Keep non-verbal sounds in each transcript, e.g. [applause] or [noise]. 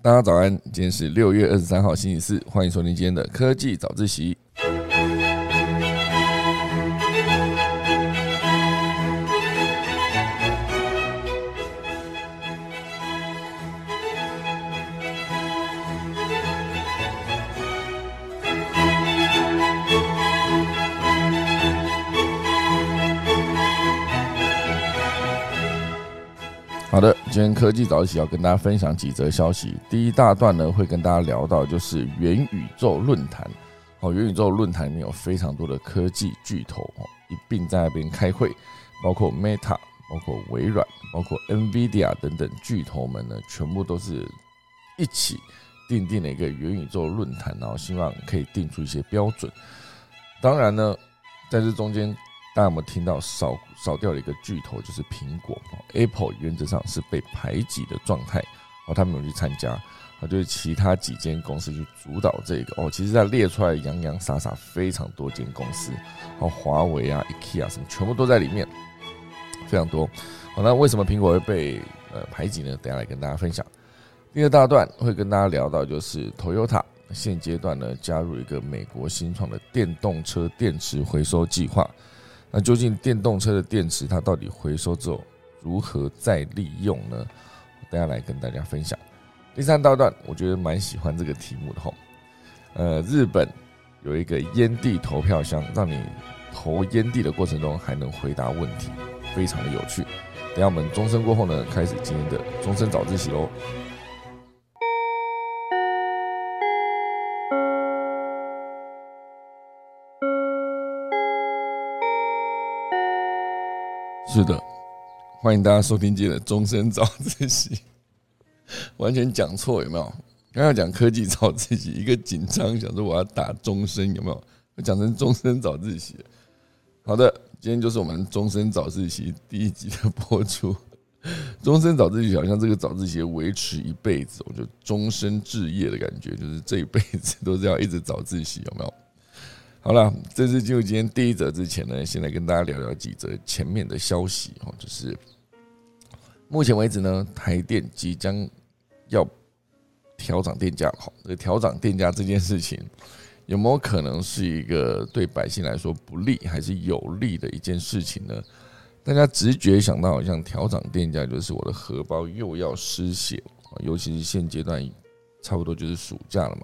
大家早安，今天是六月二十三号星期四，欢迎收听今天的科技早自习。好的，今天科技早起要跟大家分享几则消息。第一大段呢，会跟大家聊到就是元宇宙论坛。哦，元宇宙论坛里面有非常多的科技巨头哦，一并在那边开会，包括 Meta、包括微软、包括 NVIDIA 等等巨头们呢，全部都是一起定定了一个元宇宙论坛，然后希望可以定出一些标准。当然呢，在这中间。大家有没有听到少少掉了一个巨头，就是苹果，Apple 原则上是被排挤的状态，哦，他没有去参加，啊，就是其他几间公司去主导这个，哦，其实在列出来洋洋洒洒非常多间公司，哦，华为啊、IKEA 什么全部都在里面，非常多。好，那为什么苹果会被呃排挤呢？等下来跟大家分享。第二大段会跟大家聊到，就是 Toyota 现阶段呢加入一个美国新创的电动车电池回收计划。那究竟电动车的电池它到底回收之后如何再利用呢？等下来跟大家分享。第三大段，我觉得蛮喜欢这个题目的哈。呃，日本有一个烟蒂投票箱，让你投烟蒂的过程中还能回答问题，非常的有趣。等下我们钟声过后呢，开始今天的钟声早自习喽。是的，欢迎大家收听今天的终身早自习。[laughs] 完全讲错有没有？刚要讲科技早自习，一个紧张想说我要打终身有没有？讲成终身早自习。好的，今天就是我们终身早自习第一集的播出。[laughs] 终身早自习好像这个早自习维持一辈子，我就终身置业的感觉，就是这一辈子都是要一直早自习有没有？好了，这次进入今天第一则之前呢，先来跟大家聊聊几则前面的消息哦。就是目前为止呢，台电即将要调涨电价，好，这调涨电价这件事情有没有可能是一个对百姓来说不利，还是有利的一件事情呢？大家直觉想到，好像调涨电价就是我的荷包又要失血，尤其是现阶段。差不多就是暑假了嘛，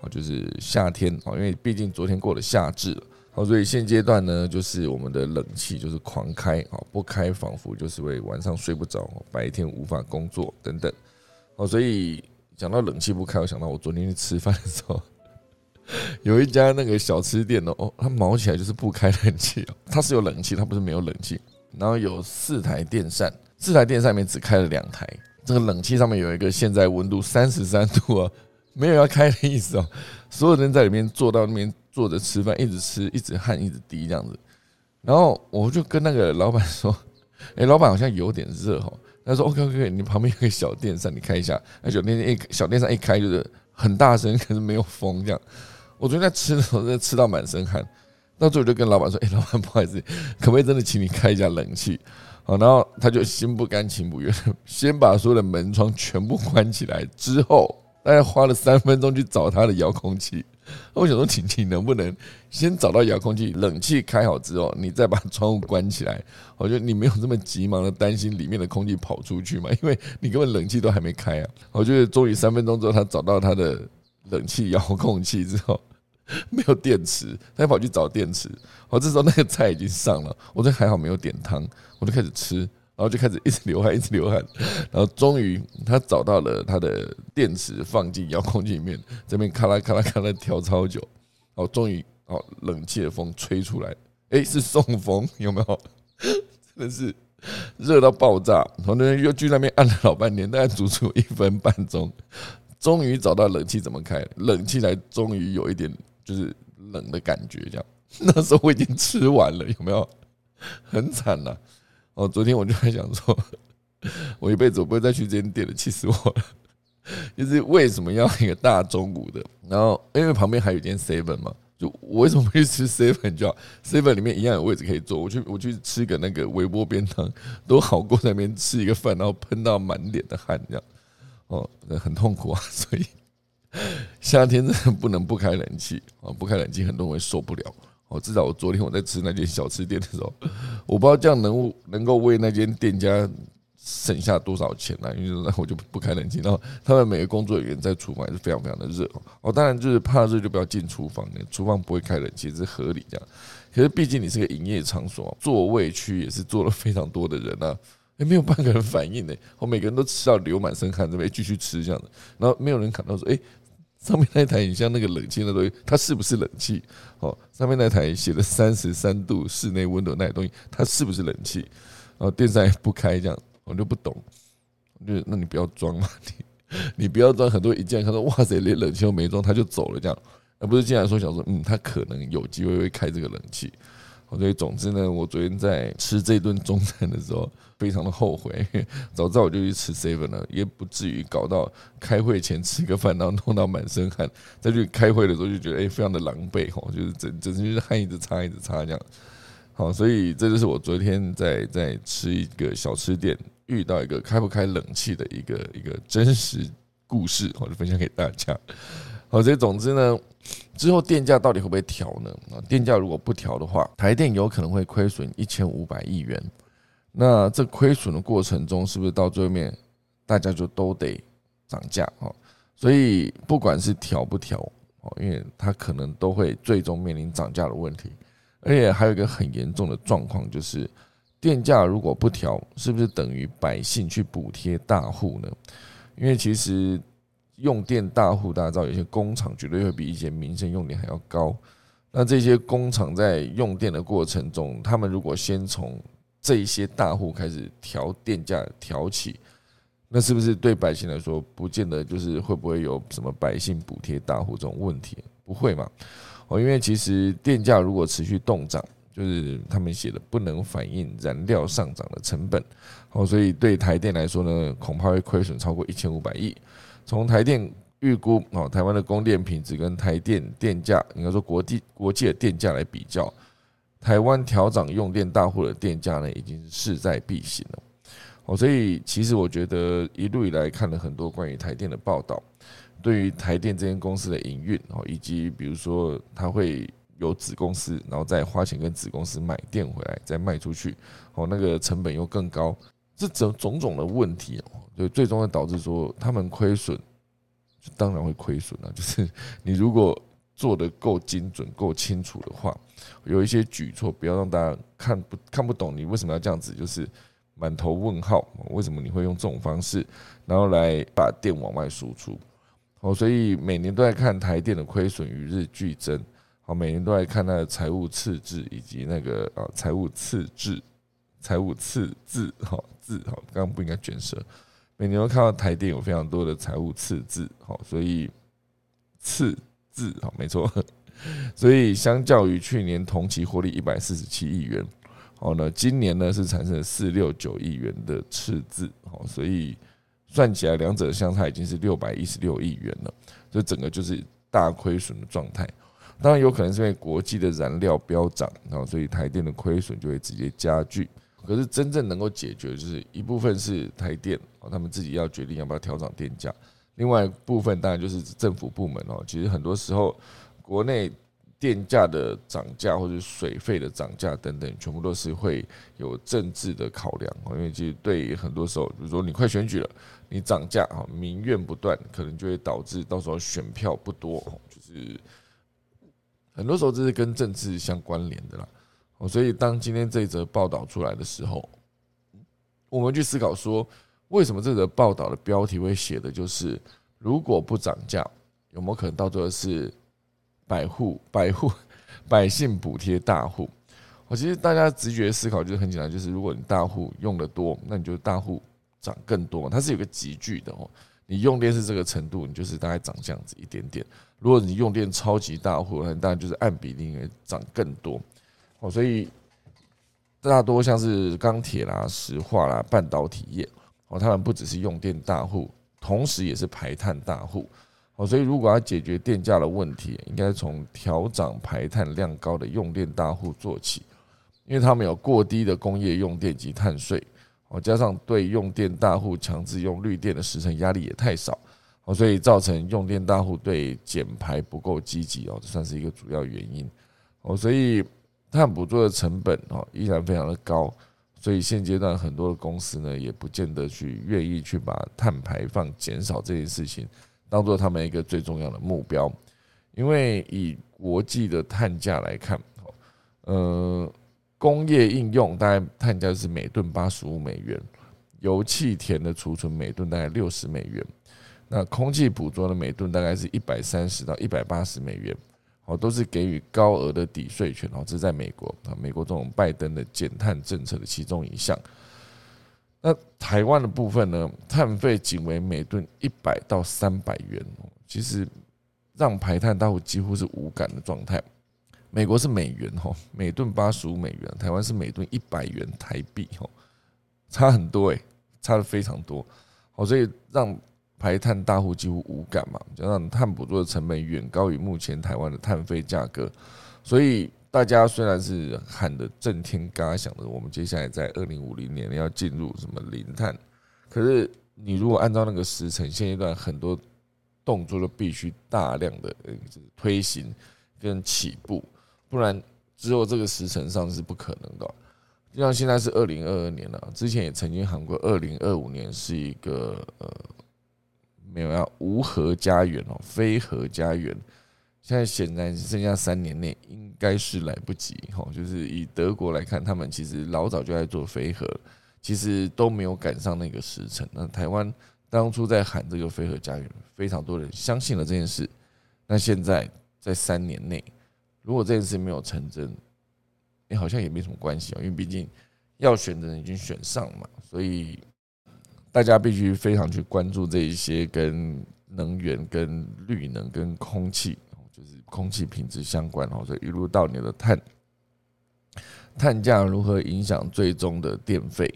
啊，就是夏天哦，因为毕竟昨天过了夏至了，好，所以现阶段呢，就是我们的冷气就是狂开，啊，不开仿佛就是会晚上睡不着，白天无法工作等等，哦，所以讲到冷气不开，我想到我昨天去吃饭的时候，[laughs] 有一家那个小吃店哦，它毛起来就是不开冷气哦，它是有冷气，它不是没有冷气，然后有四台电扇，四台电扇里面只开了两台。这个冷气上面有一个现在温度三十三度啊，[laughs] 没有要开的意思哦。所有人在里面坐到那边坐着吃饭，一直吃，一直汗，一直滴这样子。然后我就跟那个老板说：“ [laughs] 哎，老板好像有点热哦。”他说：“OK OK，你旁边有个小电扇，你开一下。”那小电扇一小电扇一开就是很大声，[laughs] 可是没有风这样。我昨天在吃的时候，在吃到满身汗，到最后就跟老板说：“哎，老板不好意思，可不可以真的请你开一下冷气？”好，然后他就心不甘情不愿，[laughs] 先把所有的门窗全部关起来，之后大概花了三分钟去找他的遥控器。我想说，婷婷能不能先找到遥控器，冷气开好之后，你再把窗户关起来？我觉得你没有这么急忙的担心里面的空气跑出去嘛，因为你根本冷气都还没开啊。我觉得终于三分钟之后，他找到他的冷气遥控器之后。[laughs] 没有电池，他跑去找电池。我这时候那个菜已经上了，我这还好没有点汤，我就开始吃，然后就开始一直流汗，[laughs] 一直流汗。然后终于他找到了他的电池，放进遥控器里面，这边咔啦咔啦咔啦跳超久。哦，终于哦，冷气的风吹出来，哎，是送风，有没有？[laughs] 真的是热到爆炸。同学又去那边按了老半天，大概足足一分半钟，终于找到冷气怎么开，冷气来终于有一点。就是冷的感觉，这样。[laughs] 那时候我已经吃完了，有没有？很惨呐！哦，昨天我就在想说，我一辈子我不会再去这间店了，气死我了。就是为什么要一个大中午的？然后因为旁边还有一间 seven 嘛，就我为什么不去吃 seven 就好？seven 里面一样有位置可以坐，我去我去吃个那个微波便当，都好过在那边吃一个饭，然后喷到满脸的汗这样。哦，很痛苦啊，所以夏天真的不能不开冷气啊，不开冷气很多人会受不了。哦，至少我昨天我在吃那间小吃店的时候，我不知道这样能能够为那间店家省下多少钱呢？因为我就不开冷气，然后他们每个工作人员在厨房也是非常非常的热哦。当然就是怕热就不要进厨房，厨房不会开冷气是合理这样。可是毕竟你是个营业场所，座位区也是坐了非常多的人啊。也没有半个人反应呢，我每个人都吃到流满身汗，准备继续吃这样子，然后没有人感到说，哎，上面那台影像那个冷气的东西，它是不是冷气？哦，上面那台写的三十三度室内温度那东西，它是不是冷气？然后电扇也不开这样，我就不懂，就那你不要装嘛，[laughs] 你你不要装，很多一进来看到，哇塞，连冷气都没装，他就走了这样，而不是进来说想说，嗯，他可能有机会会开这个冷气。所以总之呢，我昨天在吃这顿中餐的时候，非常的后悔。[laughs] 早知道我就去吃 seven 了，也不至于搞到开会前吃个饭，然后弄到满身汗，再去开会的时候就觉得哎，非常的狼狈吼，就是整整就是汗一直擦一直擦这样。好，所以这就是我昨天在在吃一个小吃店遇到一个开不开冷气的一个一个真实故事，我就分享给大家。好，所以总之呢。之后电价到底会不会调呢？啊，电价如果不调的话，台电有可能会亏损一千五百亿元。那这亏损的过程中，是不是到最后面大家就都得涨价啊？所以不管是调不调哦，因为它可能都会最终面临涨价的问题。而且还有一个很严重的状况，就是电价如果不调，是不是等于百姓去补贴大户呢？因为其实。用电大户，大家知道有些工厂绝对会比一些民生用电还要高。那这些工厂在用电的过程中，他们如果先从这些大户开始调电价调起，那是不是对百姓来说，不见得就是会不会有什么百姓补贴大户这种问题？不会嘛？哦，因为其实电价如果持续动涨，就是他们写的不能反映燃料上涨的成本。哦，所以对台电来说呢，恐怕会亏损超过一千五百亿。从台电预估哦，台湾的供电品质跟台电电价，应该说国际国际的电价来比较，台湾调涨用电大户的电价呢，已经势在必行了。哦，所以其实我觉得一路以来看了很多关于台电的报道，对于台电这间公司的营运哦，以及比如说它会有子公司，然后再花钱跟子公司买电回来，再卖出去，哦，那个成本又更高。这种种种的问题，所以最终会导致说他们亏损，当然会亏损了。[laughs] 就是你如果做的够精准、够清楚的话，有一些举措，不要让大家看不看不懂你为什么要这样子，就是满头问号，为什么你会用这种方式，然后来把电往外输出？哦，所以每年都在看台电的亏损与日俱增，好，每年都在看它的财务赤字以及那个啊财务赤字。财务赤字，哈字，哈，刚刚不应该卷舌。每年都看到台电有非常多的财务赤字，好，所以赤字，好，没错。[laughs] 所以相较于去年同期获利一百四十七亿元，好呢，今年呢是产生了四六九亿元的赤字，好，所以算起来两者相差已经是六百一十六亿元了，所以整个就是大亏损的状态。当然有可能是因为国际的燃料飙涨，然后所以台电的亏损就会直接加剧。可是真正能够解决，就是一部分是台电，他们自己要决定要不要调整电价；另外一部分当然就是政府部门哦。其实很多时候，国内电价的涨价或者水费的涨价等等，全部都是会有政治的考量哦。因为其实对于很多时候，比如说你快选举了，你涨价啊，民怨不断，可能就会导致到时候选票不多。就是很多时候这是跟政治相关联的啦。所以，当今天这一则报道出来的时候，我们去思考说，为什么这则报道的标题会写的就是“如果不涨价，有没有可能到最后是百户、百户、[laughs] 百姓补贴大户？”我其实大家直觉思考就是很简单，就是如果你大户用的多，那你就大户涨更多。它是有个集聚的哦，你用电是这个程度，你就是大概涨这样子一点点。如果你用电超级大户，那当然就是按比例涨更多。哦，所以大多像是钢铁啦、石化啦、半导体业，哦，他们不只是用电大户，同时也是排碳大户。哦，所以如果要解决电价的问题，应该从调涨排碳量高的用电大户做起，因为他们有过低的工业用电及碳税。哦，加上对用电大户强制用绿电的时程压力也太少，哦，所以造成用电大户对减排不够积极哦，这算是一个主要原因哦，所以碳捕捉的成本哦依然非常的高，所以现阶段很多的公司呢也不见得去愿意去把碳排放减少这件事情当做他们一个最重要的目标，因为以国际的碳价来看，呃。工业应用大概碳价是每吨八十五美元，油气田的储存每吨大概六十美元，那空气捕捉的每吨大概是一百三十到一百八十美元，哦，都是给予高额的抵税权哦，这是在美国啊，美国这种拜登的减碳政策的其中一项。那台湾的部分呢，碳费仅为每吨一百到三百元，其实让排碳大户几乎是无感的状态。美国是美元哈，每吨八十五美元，台湾是每吨一百元台币哈，差很多诶，差的非常多。好，所以让排碳大户几乎无感嘛，加上碳捕捉的成本远高于目前台湾的碳费价格，所以大家虽然是喊的震天嘎响的，我们接下来在二零五零年要进入什么零碳，可是你如果按照那个时程，现阶段很多动作都必须大量的推行跟起步。不然，只有这个时辰上是不可能的。就像现在是二零二二年了，之前也曾经喊过，二零二五年是一个呃没有要无核家园哦，非核家园。现在显然剩下三年内应该是来不及哈。就是以德国来看，他们其实老早就在做非核，其实都没有赶上那个时辰。那台湾当初在喊这个非核家园，非常多人相信了这件事。那现在在三年内。如果这件事没有成真，你好像也没什么关系啊，因为毕竟要选的人已经选上嘛，所以大家必须非常去关注这一些跟能源、跟绿能、跟空气，就是空气品质相关哦。所以一路到你的碳碳价如何影响最终的电费，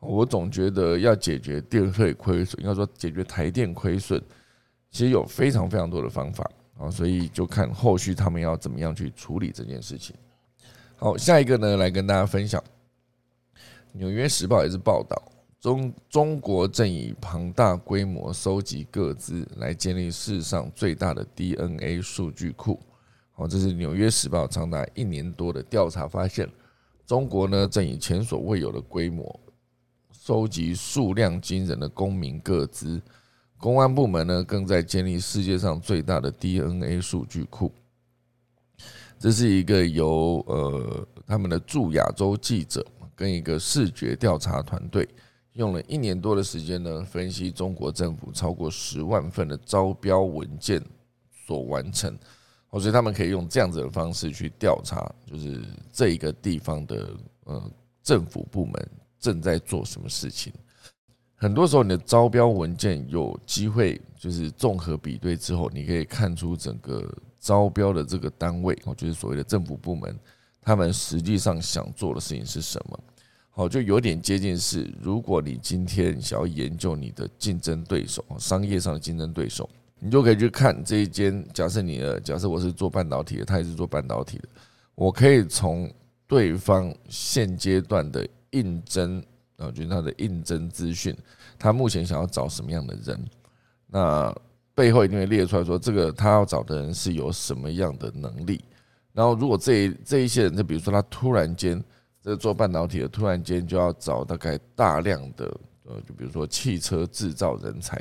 我总觉得要解决电费亏损，应该说解决台电亏损，其实有非常非常多的方法。啊，所以就看后续他们要怎么样去处理这件事情。好，下一个呢，来跟大家分享，《纽约时报》也是报道，中中国正以庞大规模收集各资，来建立世上最大的 DNA 数据库。哦，这是《纽约时报》长达一年多的调查发现，中国呢正以前所未有的规模收集数量惊人的公民个资。公安部门呢，更在建立世界上最大的 DNA 数据库。这是一个由呃他们的驻亚洲记者跟一个视觉调查团队用了一年多的时间呢，分析中国政府超过十万份的招标文件所完成。哦，所以他们可以用这样子的方式去调查，就是这一个地方的呃政府部门正在做什么事情。很多时候，你的招标文件有机会就是综合比对之后，你可以看出整个招标的这个单位，哦，就是所谓的政府部门，他们实际上想做的事情是什么。好，就有点接近是，如果你今天想要研究你的竞争对手，商业上的竞争对手，你就可以去看这一间。假设你的，假设我是做半导体的，他也是做半导体的，我可以从对方现阶段的应征。啊，就是他的应征资讯，他目前想要找什么样的人？那背后一定会列出来说，这个他要找的人是有什么样的能力。然后，如果这这一些人，就比如说他突然间这个做半导体的，突然间就要找大概大量的呃，就比如说汽车制造人才，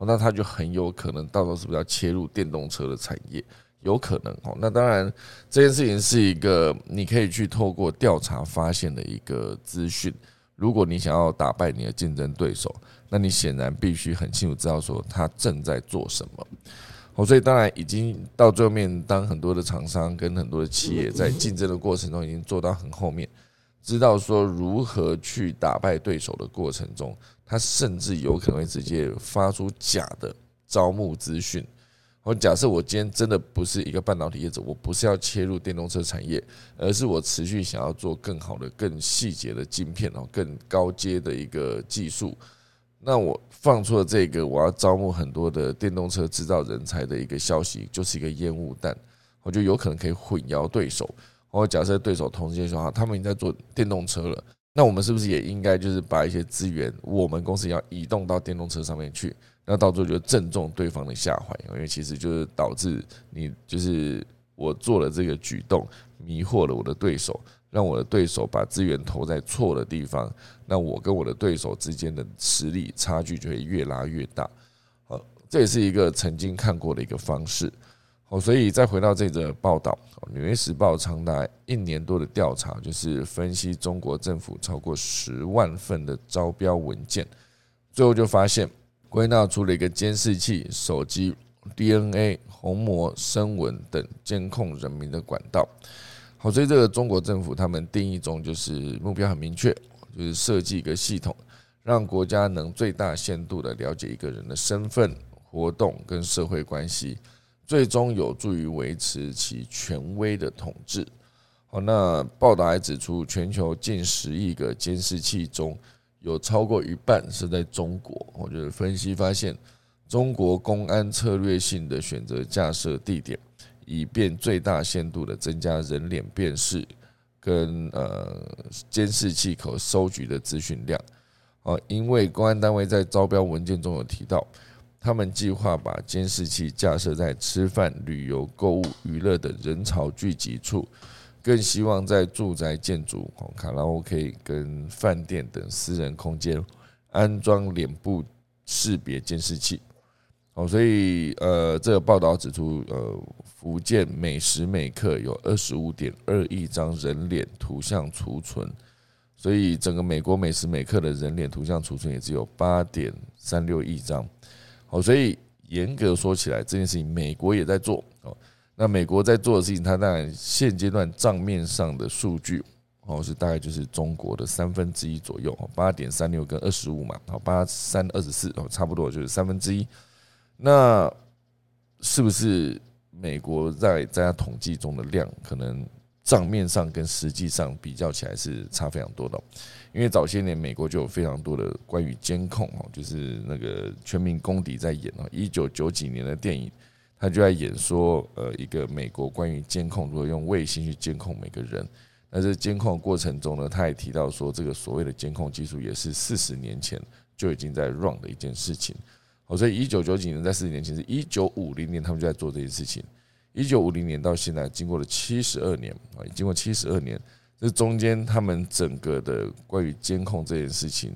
那他就很有可能到时候是不是要切入电动车的产业？有可能哦。那当然，这件事情是一个你可以去透过调查发现的一个资讯。如果你想要打败你的竞争对手，那你显然必须很清楚知道说他正在做什么。哦，所以当然已经到最后面，当很多的厂商跟很多的企业在竞争的过程中已经做到很后面，知道说如何去打败对手的过程中，他甚至有可能会直接发出假的招募资讯。我假设我今天真的不是一个半导体业者，我不是要切入电动车产业，而是我持续想要做更好的、更细节的晶片哦，更高阶的一个技术。那我放出了这个我要招募很多的电动车制造人才的一个消息，就是一个烟雾弹，我觉得有可能可以混淆对手。我假设对手同时间说啊，他们已经在做电动车了，那我们是不是也应该就是把一些资源，我们公司要移动到电动车上面去？那到最后就正中对方的下怀，因为其实就是导致你就是我做了这个举动，迷惑了我的对手，让我的对手把资源投在错的地方，那我跟我的对手之间的实力差距就会越拉越大。好，这也是一个曾经看过的一个方式。好，所以再回到这则报道，《纽约时报》长达一年多的调查，就是分析中国政府超过十万份的招标文件，最后就发现。归纳出了一个监视器、手机、DNA、虹膜、声纹等监控人民的管道。好，所以这个中国政府他们定义中就是目标很明确，就是设计一个系统，让国家能最大限度的了解一个人的身份、活动跟社会关系，最终有助于维持其权威的统治。好，那报道还指出，全球近十亿个监视器中。有超过一半是在中国，我觉得分析发现，中国公安策略性的选择架设地点，以便最大限度的增加人脸辨识跟呃监视器可收集的资讯量。哦，因为公安单位在招标文件中有提到，他们计划把监视器架设在吃饭、旅游、购物、娱乐等人潮聚集处。更希望在住宅建筑、卡拉 OK 跟饭店等私人空间安装脸部识别监视器。哦，所以呃，这个报道指出，呃，福建每时每刻有二十五点二亿张人脸图像储存，所以整个美国每时每刻的人脸图像储存也只有八点三六亿张。哦，所以严格说起来，这件事情美国也在做哦。那美国在做的事情，它当然现阶段账面上的数据哦是大概就是中国的三分之一左右，八点三六跟二十五嘛，好八三二十四哦，差不多就是三分之一。那是不是美国在在它统计中的量，可能账面上跟实际上比较起来是差非常多的？因为早些年美国就有非常多的关于监控哦，就是那个全民公敌在演哦，一九九几年的电影。他就在演说，呃，一个美国关于监控，如果用卫星去监控每个人，那这监控过程中呢，他也提到说，这个所谓的监控技术也是四十年前就已经在 run 的一件事情。好，所以一九九几年在四十年前，是一九五零年他们就在做这件事情。一九五零年到现在，经过了七十二年啊，经过七十二年，这中间他们整个的关于监控这件事情，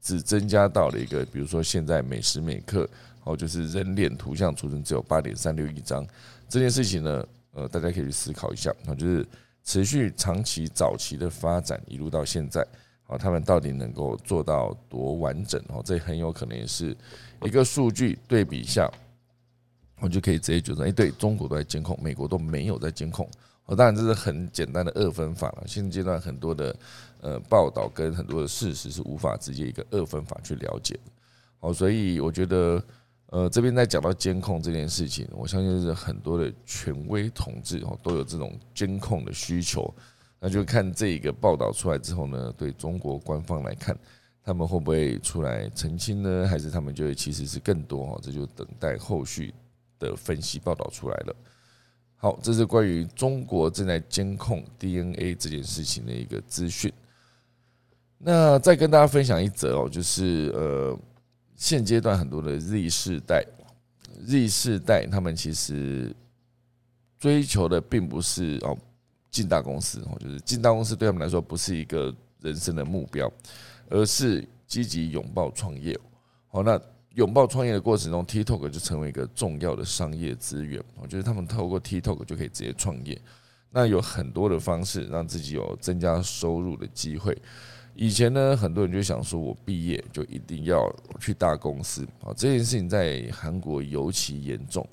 只增加到了一个，比如说现在每时每刻。哦，就是人脸图像储存只有八点三六亿张，这件事情呢，呃，大家可以去思考一下。啊，就是持续长期早期的发展，一路到现在，好，他们到底能够做到多完整？哦，这很有可能是一个数据对比下，我就可以直接觉得，哎，对中国都在监控，美国都没有在监控。当然这是很简单的二分法了。现阶段很多的呃报道跟很多的事实是无法直接一个二分法去了解的。好，所以我觉得。呃，这边在讲到监控这件事情，我相信是很多的权威同志哦都有这种监控的需求，那就看这一个报道出来之后呢，对中国官方来看，他们会不会出来澄清呢？还是他们就会其实是更多哈？这就等待后续的分析报道出来了。好，这是关于中国正在监控 DNA 这件事情的一个资讯。那再跟大家分享一则哦，就是呃。现阶段很多的 Z 世代，Z 世代他们其实追求的并不是哦进大公司哦，就是进大公司对他们来说不是一个人生的目标，而是积极拥抱创业。好，那拥抱创业的过程中，TikTok 就成为一个重要的商业资源。我觉得他们透过 TikTok 就可以直接创业，那有很多的方式让自己有增加收入的机会。以前呢，很多人就想说，我毕业就一定要去大公司啊。这件事情在韩国尤其严重。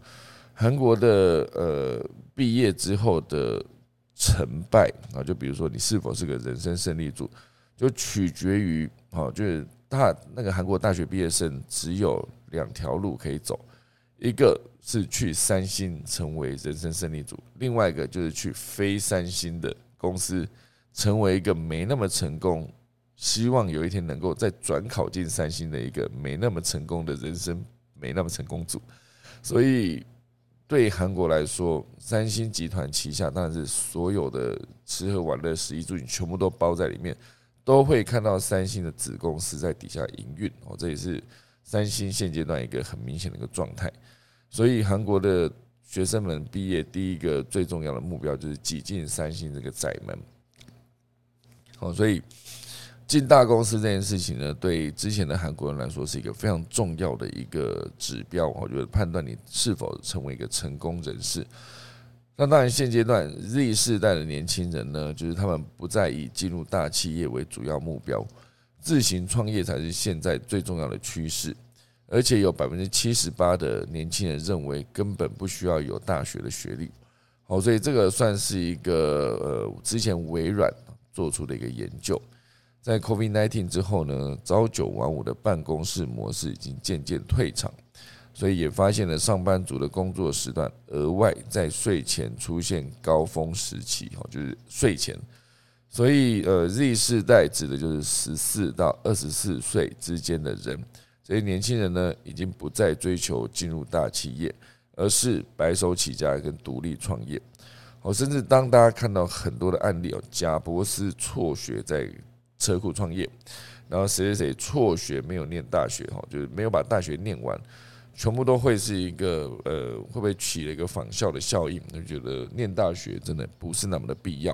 韩国的呃，毕业之后的成败啊，就比如说你是否是个人生胜利组，就取决于啊，就是大那个韩国大学毕业生只有两条路可以走，一个是去三星成为人生胜利组，另外一个就是去非三星的公司成为一个没那么成功。希望有一天能够再转考进三星的一个没那么成功的人生，没那么成功组。所以对韩国来说，三星集团旗下当然是所有的吃喝玩乐、食衣住行全部都包在里面。都会看到三星的子公司在底下营运哦，这也是三星现阶段一个很明显的一个状态。所以韩国的学生们毕业第一个最重要的目标就是挤进三星这个窄门。好，所以进大公司这件事情呢，对之前的韩国人来说是一个非常重要的一个指标。我觉得判断你是否成为一个成功人士。那当然，现阶段 Z 世代的年轻人呢，就是他们不再以进入大企业为主要目标，自行创业才是现在最重要的趋势。而且有百分之七十八的年轻人认为根本不需要有大学的学历。好，所以这个算是一个呃，之前微软做出的一个研究，在 COVID-19 之后呢，朝九晚五的办公室模式已经渐渐退场。所以也发现了上班族的工作时段额外在睡前出现高峰时期，哦，就是睡前。所以呃，Z 世代指的就是十四到二十四岁之间的人。这些年轻人呢，已经不再追求进入大企业，而是白手起家跟独立创业。哦，甚至当大家看到很多的案例哦，贾博士辍学在车库创业，然后谁谁谁辍学没有念大学，哈，就是没有把大学念完。全部都会是一个呃，会不会起了一个仿效的效应？就觉得念大学真的不是那么的必要。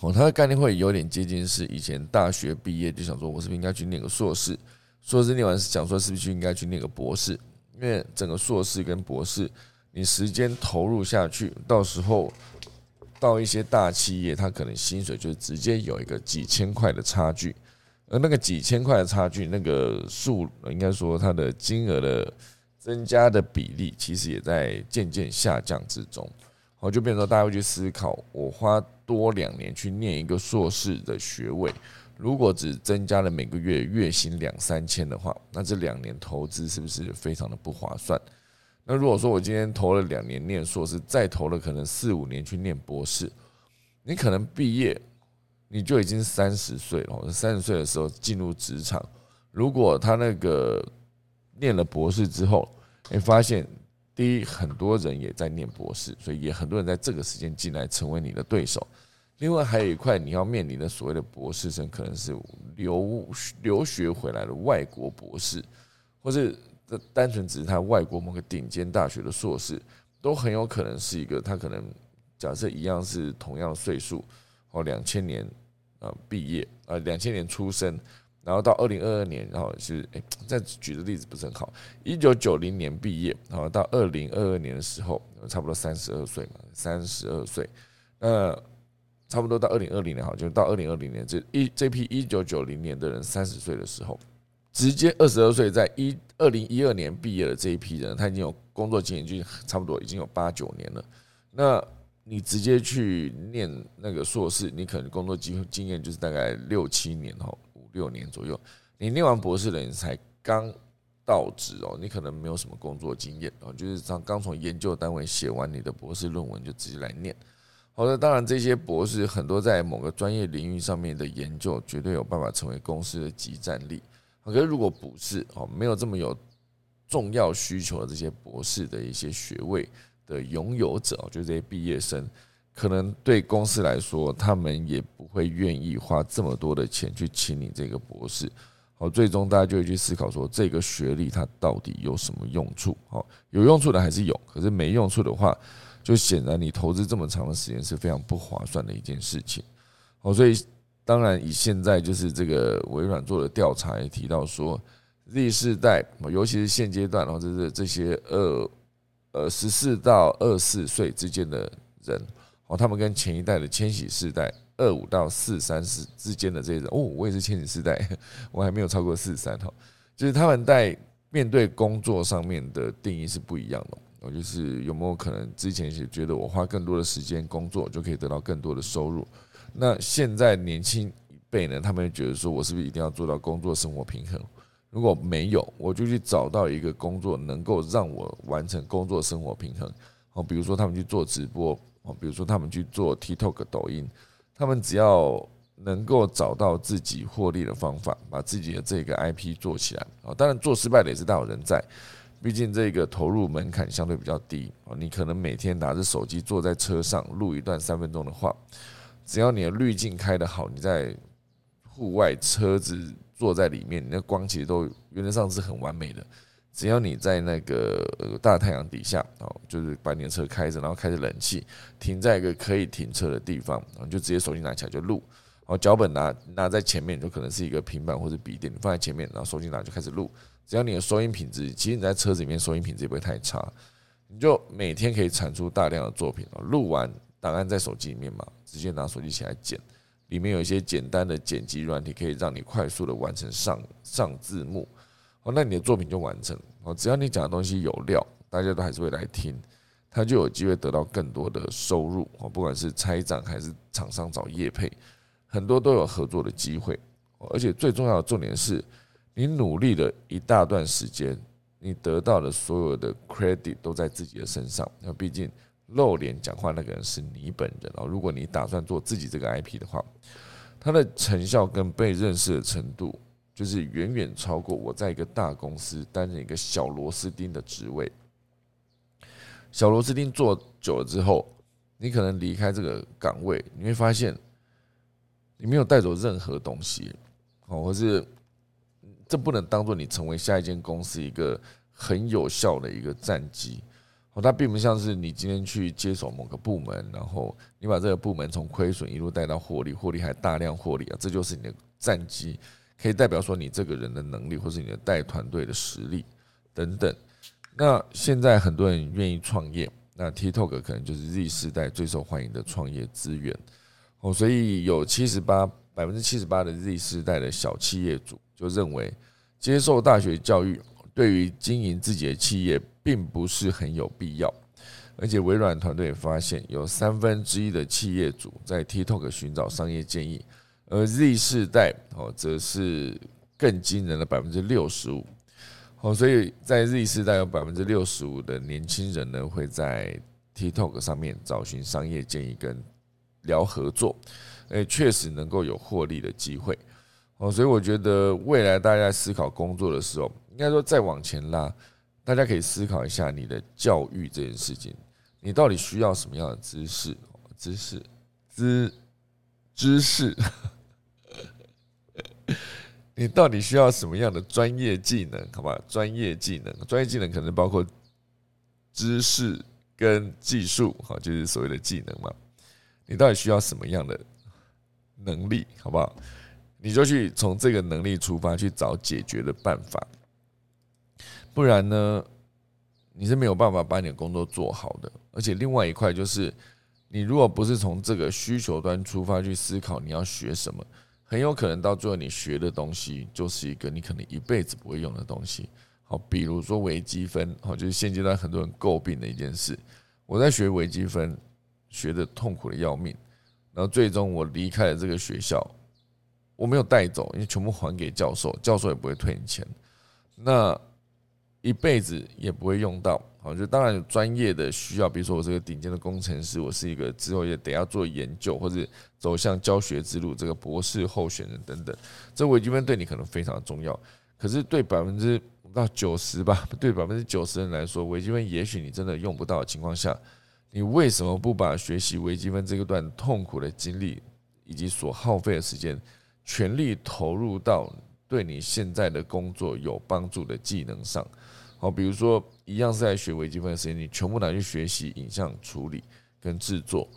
哦，他的概念会有点接近是以前大学毕业就想说，我是不是应该去念个硕士？硕士念完是想说，是不是就应该去念个博士？因为整个硕士跟博士，你时间投入下去，到时候到一些大企业，他可能薪水就直接有一个几千块的差距，而那个几千块的差距，那个数应该说它的金额的。增加的比例其实也在渐渐下降之中，好，就变成大家会去思考，我花多两年去念一个硕士的学位，如果只增加了每个月月薪两三千的话，那这两年投资是不是非常的不划算？那如果说我今天投了两年念硕士，再投了可能四五年去念博士，你可能毕业你就已经三十岁了，三十岁的时候进入职场，如果他那个。念了博士之后，你发现第一，很多人也在念博士，所以也很多人在这个时间进来成为你的对手。另外还有一块你要面临的所谓的博士生，可能是留留学回来的外国博士，或是单纯只是他外国某个顶尖大学的硕士，都很有可能是一个他可能假设一样是同样的岁数，哦，两千年啊毕业啊，两千年出生。然后到二零二二年，然后是哎，再举的例子不是很好。一九九零年毕业，然后到二零二二年的时候，差不多三十二岁嘛，三十二岁。那差不多到二零二零年，好，就到二零二零年这一这批一九九零年的人三十岁的时候，直接二十二岁，在一二零一二年毕业的这一批人，他已经有工作经验，就差不多已经有八九年了。那你直接去念那个硕士，你可能工作经经验就是大概六七年哈。六年左右，你念完博士的人才刚到职哦，你可能没有什么工作经验哦，就是刚刚从研究单位写完你的博士论文就直接来念。好的，当然这些博士很多在某个专业领域上面的研究，绝对有办法成为公司的集战力。可是如果不是哦，没有这么有重要需求的这些博士的一些学位的拥有者，就这些毕业生。可能对公司来说，他们也不会愿意花这么多的钱去请你这个博士。好，最终大家就会去思考说，这个学历它到底有什么用处？好，有用处的还是有，可是没用处的话，就显然你投资这么长的时间是非常不划算的一件事情。好，所以当然以现在就是这个微软做的调查也提到说，Z 世代，尤其是现阶段，然后这是这些二呃十四到二四岁之间的人。哦，他们跟前一代的千禧世代二五到四三四之间的这些人，哦，我也是千禧世代，[laughs] 我还没有超过四三哈，就是他们在面对工作上面的定义是不一样的。我就是有没有可能之前是觉得我花更多的时间工作就可以得到更多的收入，那现在年轻一辈呢，他们觉得说我是不是一定要做到工作生活平衡？如果没有，我就去找到一个工作能够让我完成工作生活平衡。哦，比如说他们去做直播。哦，比如说他们去做 TikTok、抖音，他们只要能够找到自己获利的方法，把自己的这个 IP 做起来啊。当然做失败的也是大有人在，毕竟这个投入门槛相对比较低啊。你可能每天拿着手机坐在车上录一段三分钟的话，只要你的滤镜开得好，你在户外车子坐在里面，你那光其实都原则上是很完美的。只要你在那个大太阳底下哦，就是把你的车开着，然后开着冷气，停在一个可以停车的地方，然后就直接手机拿起来就录。然后，脚本拿拿在前面，就可能是一个平板或者笔电，你放在前面，然后手机拿就开始录。只要你的收音品质，其实你在车子里面收音品质也不会太差，你就每天可以产出大量的作品哦。录完档案在手机里面嘛，直接拿手机起来剪，里面有一些简单的剪辑软体，可以让你快速的完成上上字幕。哦，那你的作品就完成哦。只要你讲的东西有料，大家都还是会来听，他就有机会得到更多的收入哦。不管是拆账还是厂商找业配，很多都有合作的机会。而且最重要的重点是，你努力了一大段时间，你得到的所有的 credit 都在自己的身上。那毕竟露脸讲话那个人是你本人哦。如果你打算做自己这个 IP 的话，它的成效跟被认识的程度。就是远远超过我在一个大公司担任一个小螺丝钉的职位。小螺丝钉做久了之后，你可能离开这个岗位，你会发现你没有带走任何东西，哦，或是这不能当做你成为下一间公司一个很有效的一个战绩。哦，它并不像是你今天去接手某个部门，然后你把这个部门从亏损一路带到获利，获利还大量获利啊，这就是你的战绩。可以代表说你这个人的能力，或是你的带团队的实力等等。那现在很多人愿意创业，那 TikTok 可能就是 Z 世代最受欢迎的创业资源哦。所以有七十八百分之七十八的 Z 世代的小企业主就认为，接受大学教育对于经营自己的企业并不是很有必要。而且微软团队也发现，有三分之一的企业主在 TikTok 寻找商业建议。而 Z 世代哦，则是更惊人的百分之六十五哦，所以在 Z 世代有百分之六十五的年轻人呢，会在 TikTok 上面找寻商业建议跟聊合作，诶，确实能够有获利的机会哦，所以我觉得未来大家在思考工作的时候，应该说再往前拉，大家可以思考一下你的教育这件事情，你到底需要什么样的知识？知识，知知识。[laughs] 你到底需要什么样的专业技能？好吧，专业技能，专业技能可能包括知识跟技术，好，就是所谓的技能嘛。你到底需要什么样的能力？好不好？你就去从这个能力出发去找解决的办法，不然呢，你是没有办法把你的工作做好的。而且另外一块就是，你如果不是从这个需求端出发去思考你要学什么。很有可能到最后，你学的东西就是一个你可能一辈子不会用的东西。好，比如说微积分，好，就是现阶段很多人诟病的一件事。我在学微积分，学的痛苦的要命，然后最终我离开了这个学校，我没有带走，因为全部还给教授，教授也不会退你钱。那一辈子也不会用到。好，就当然有专业的需要，比如说我是个顶尖的工程师，我是一个之后也得要做研究或者走向教学之路，这个博士候选人等等，这微积分对你可能非常重要。可是对百分之不到九十吧，[laughs] 对百分之九十人来说，微积分也许你真的用不到的情况下，你为什么不把学习微积分这个段痛苦的经历以及所耗费的时间，全力投入到对你现在的工作有帮助的技能上？好，比如说一样是在学微积分的时间，你全部拿去学习影像处理跟制作，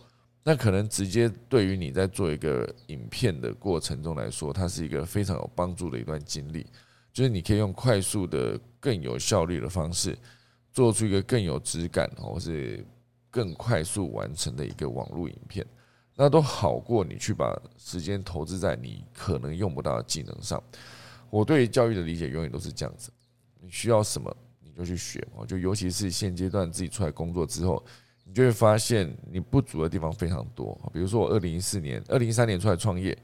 那可能直接对于你在做一个影片的过程中来说，它是一个非常有帮助的一段经历。就是你可以用快速的、更有效率的方式，做出一个更有质感，或是更快速完成的一个网络影片，那都好过你去把时间投资在你可能用不到的技能上。我对教育的理解永远都是这样子：你需要什么你？就去学嘛，就尤其是现阶段自己出来工作之后，就会发现你不足的地方非常多。比如说我二零一四年、二零一三年出来创业，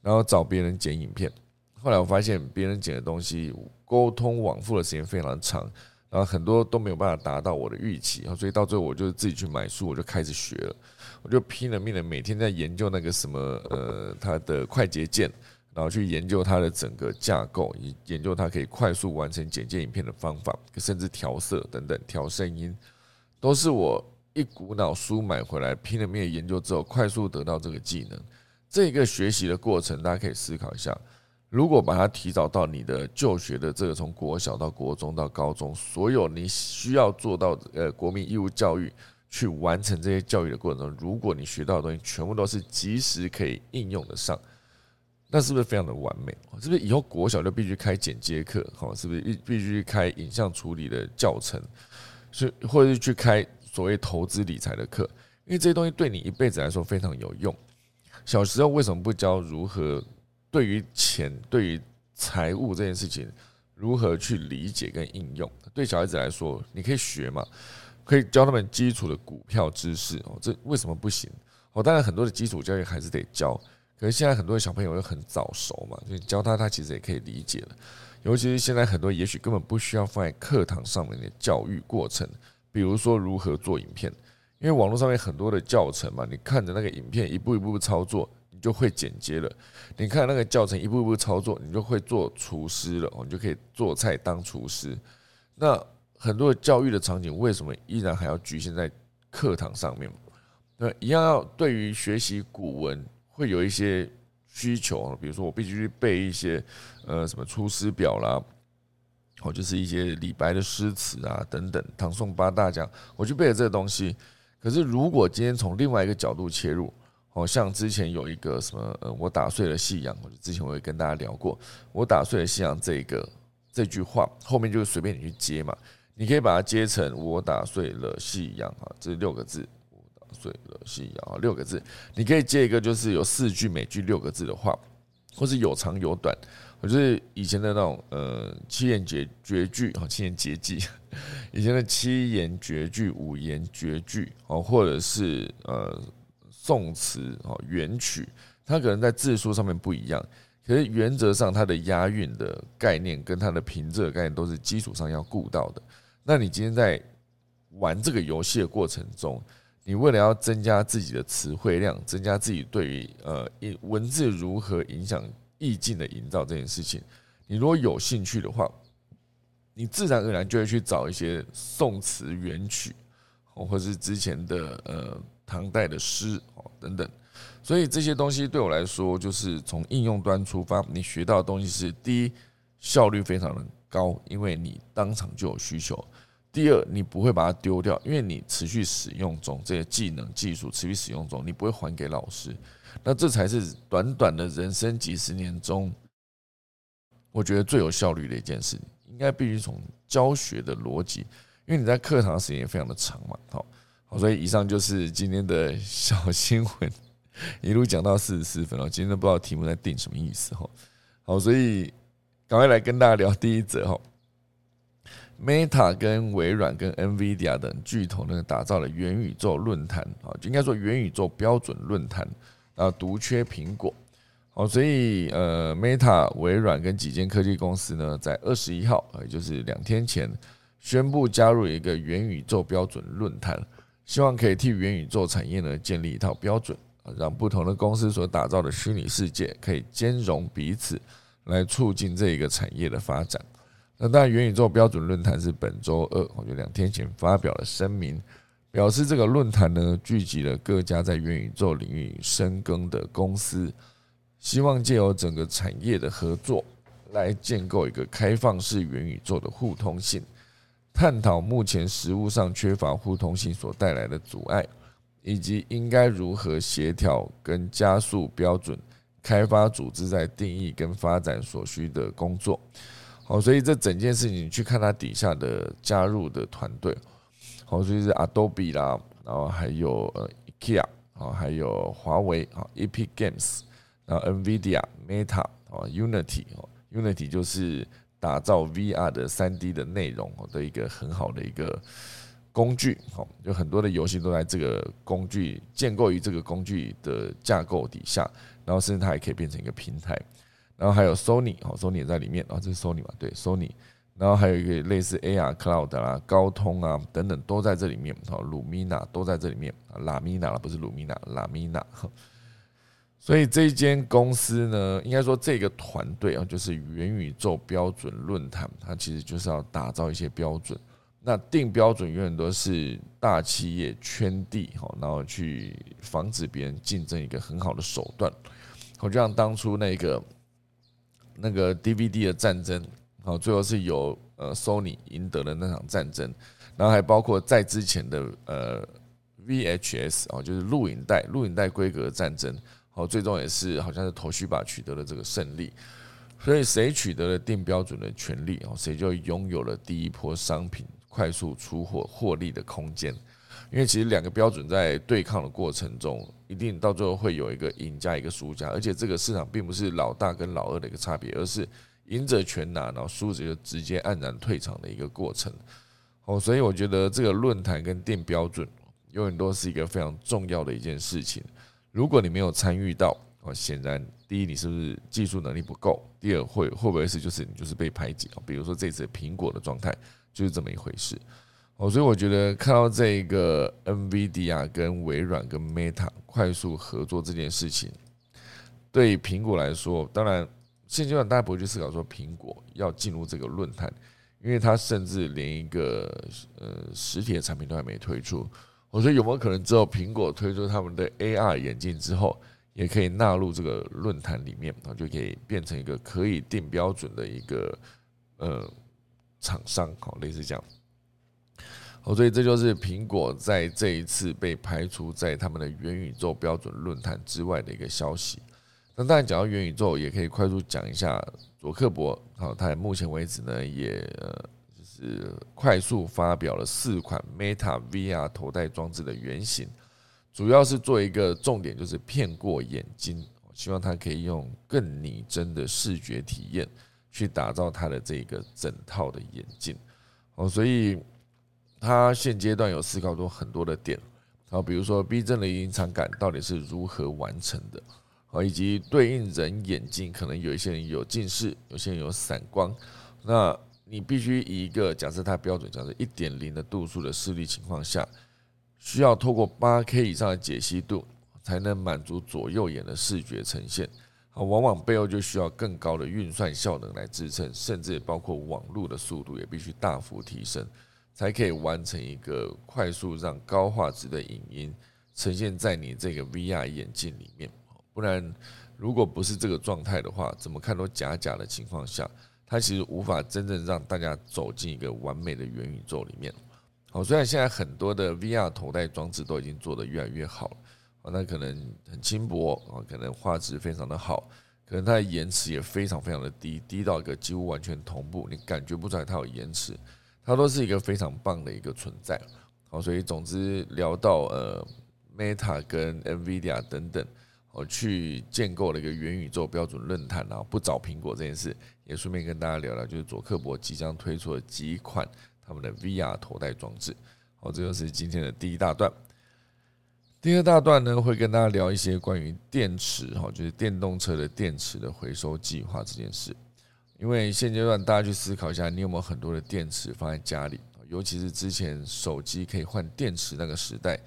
然后找别人剪影片，后来我发现别人剪的东西沟通往复的时间非常长，然后很多都没有办法达到我的预期，所以到最后我就自己去买书，我就开始学了，我就拼了命的每天在研究那个什么呃它的快捷键。然后去研究它的整个架构，以研究它可以快速完成剪接影片的方法，甚至调色等等，调声音，都是我一股脑书买回来拼了命研究之后，快速得到这个技能。这个学习的过程，大家可以思考一下，如果把它提早到你的就学的这个从国小到国中到高中，所有你需要做到呃国民义务教育去完成这些教育的过程中，如果你学到的东西全部都是及时可以应用得上。那是不是非常的完美？是不是以后国小就必须开剪接课？好，是不是必必须开影像处理的教程？是，或者是去开所谓投资理财的课？因为这些东西对你一辈子来说非常有用。小时候为什么不教如何对于钱、对于财务这件事情如何去理解跟应用？对小孩子来说，你可以学嘛，可以教他们基础的股票知识哦。这为什么不行？哦，当然很多的基础教育还是得教。可是现在很多小朋友又很早熟嘛，所以教他他其实也可以理解了。尤其是现在很多也许根本不需要放在课堂上面的教育过程，比如说如何做影片，因为网络上面很多的教程嘛，你看着那个影片一步一步操作，你就会剪接了；你看那个教程一步一步操作，你就会做厨师了，你就可以做菜当厨师。那很多的教育的场景为什么依然还要局限在课堂上面？那一样要对于学习古文。会有一些需求，比如说我必须去背一些呃什么《出师表》啦，哦就是一些李白的诗词啊等等，唐宋八大家，我去背了这个东西。可是如果今天从另外一个角度切入，好像之前有一个什么呃，我打碎了夕阳，或者之前我也跟大家聊过，我打碎了夕阳这个这句话后面就随便你去接嘛，你可以把它接成我打碎了夕阳啊，这六个字打。碎了夕阳啊六个字，你可以接一个就是有四句每句六个字的话，或是有长有短。就是以前的那种呃七言绝绝句啊，七言绝句，[laughs] 以前的七言绝句、五言绝句哦，或者是呃宋词哦元曲，它可能在字数上面不一样，可是原则上它的押韵的概念跟它的平仄概念都是基础上要顾到的。那你今天在玩这个游戏的过程中，你为了要增加自己的词汇量，增加自己对于呃文字如何影响意境的营造这件事情，你如果有兴趣的话，你自然而然就会去找一些宋词元曲，或者是之前的呃唐代的诗哦等等。所以这些东西对我来说，就是从应用端出发，你学到的东西是第一效率非常的高，因为你当场就有需求。第二，你不会把它丢掉，因为你持续使用中这些技能、技术，持续使用中，你不会还给老师。那这才是短短的人生几十年中，我觉得最有效率的一件事。应该必须从教学的逻辑，因为你在课堂时间也非常的长嘛。好，好，所以以上就是今天的小新闻，一路讲到四十四分了。今天都不知道题目在定什么意思哈。好，所以赶快来跟大家聊第一则哈。Meta 跟微软跟 NVIDIA 等巨头呢，打造了元宇宙论坛啊，就应该说元宇宙标准论坛啊，独缺苹果。好，所以呃，Meta、微软跟几间科技公司呢，在二十一号，也就是两天前，宣布加入一个元宇宙标准论坛，希望可以替元宇宙产业呢建立一套标准，让不同的公司所打造的虚拟世界可以兼容彼此，来促进这一个产业的发展。那当然，元宇宙标准论坛是本周二，我就两天前发表了声明，表示这个论坛呢聚集了各家在元宇宙领域深耕的公司，希望借由整个产业的合作，来建构一个开放式元宇宙的互通性，探讨目前实物上缺乏互通性所带来的阻碍，以及应该如何协调跟加速标准开发组织在定义跟发展所需的工作。好，所以这整件事情，你去看它底下的加入的团队，好，所以是 Adobe 啦，然后还有呃 IKEA 啊，还有华为啊，Epic Games，然后 NVIDIA、Meta 啊，Unity 哦，Unity 就是打造 VR 的三 D 的内容的一个很好的一个工具，好，有很多的游戏都在这个工具建构于这个工具的架构底下，然后甚至它还可以变成一个平台。然后还有 Sony 哦，Sony 也在里面啊，这是 Sony 嘛？对，Sony。然后还有一个类似 AR Cloud 啊、高通啊等等都在这里面。好，Lumina 都在这里面啊，Lamina，不是 Lumina，Lamina。[laughs] 所以这一间公司呢，应该说这个团队啊，就是元宇宙标准论坛，它其实就是要打造一些标准。那定标准永远都是大企业圈地哈，然后去防止别人竞争一个很好的手段。好，就像当初那个那个 DVD 的战争，好，最后是由呃 Sony 赢得了那场战争，然后还包括在之前的呃 VHS 啊，就是录影带录影带规格战争，好，最终也是好像是头绪吧取得了这个胜利。所以谁取得了定标准的权利哦，谁就拥有了第一波商品。快速出货获利的空间，因为其实两个标准在对抗的过程中，一定到最后会有一个赢家一个输家，而且这个市场并不是老大跟老二的一个差别，而是赢者全拿，然后输者就直接黯然退场的一个过程。哦，所以我觉得这个论坛跟定标准永远都是一个非常重要的一件事情。如果你没有参与到，哦，显然第一你是不是技术能力不够，第二会会不会是就是你就是被排挤啊？比如说这次苹果的状态。就是这么一回事哦，所以我觉得看到这个 NVIDIA 跟微软跟 Meta 快速合作这件事情，对苹果来说，当然现阶段大家不会去思考说苹果要进入这个论坛，因为它甚至连一个呃实体的产品都还没推出。我说有没有可能之后苹果推出他们的 AR 眼镜之后，也可以纳入这个论坛里面，然后就可以变成一个可以定标准的一个呃。厂商好，类似这样，哦，所以这就是苹果在这一次被排除在他们的元宇宙标准论坛之外的一个消息。那当然讲到元宇宙，也可以快速讲一下佐克伯，好，他目前为止呢，也就是快速发表了四款 Meta VR 头戴装置的原型，主要是做一个重点，就是骗过眼睛，希望他可以用更拟真的视觉体验。去打造他的这个整套的眼镜哦，所以他现阶段有思考过很多的点，好，比如说逼真的隐藏感到底是如何完成的，啊，以及对应人眼睛，可能有一些人有近视，有些人有散光，那你必须以一个假设它标准，假设一点零的度数的视力情况下，需要透过八 K 以上的解析度，才能满足左右眼的视觉呈现。啊，往往背后就需要更高的运算效能来支撑，甚至包括网络的速度也必须大幅提升，才可以完成一个快速让高画质的影音呈现在你这个 VR 眼镜里面。不然，如果不是这个状态的话，怎么看都假假的情况下，它其实无法真正让大家走进一个完美的元宇宙里面。好，虽然现在很多的 VR 头戴装置都已经做得越来越好了。那可能很轻薄啊，可能画质非常的好，可能它的延迟也非常非常的低，低到一个几乎完全同步，你感觉不出来它有延迟，它都是一个非常棒的一个存在。好，所以总之聊到呃，Meta 跟 NVIDIA 等等，我去建构了一个元宇宙标准论坛，然后不找苹果这件事，也顺便跟大家聊聊，就是佐克伯即将推出的几款他们的 VR 头戴装置。好，这就是今天的第一大段。第二大段呢，会跟大家聊一些关于电池哈，就是电动车的电池的回收计划这件事。因为现阶段大家去思考一下，你有没有很多的电池放在家里？尤其是之前手机可以换电池那个时代，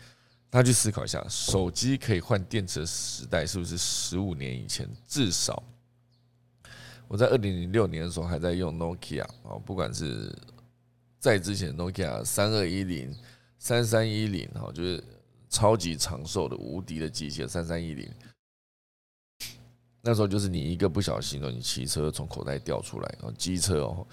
大家去思考一下，手机可以换电池的时代是不是十五年以前？至少我在二零零六年的时候还在用 Nokia 啊，不管是在之前 Nokia 三二一零、三三一零哈，就是。超级长寿的无敌的机械三三一零，那时候就是你一个不小心哦，你骑车从口袋掉出来，然后机车哦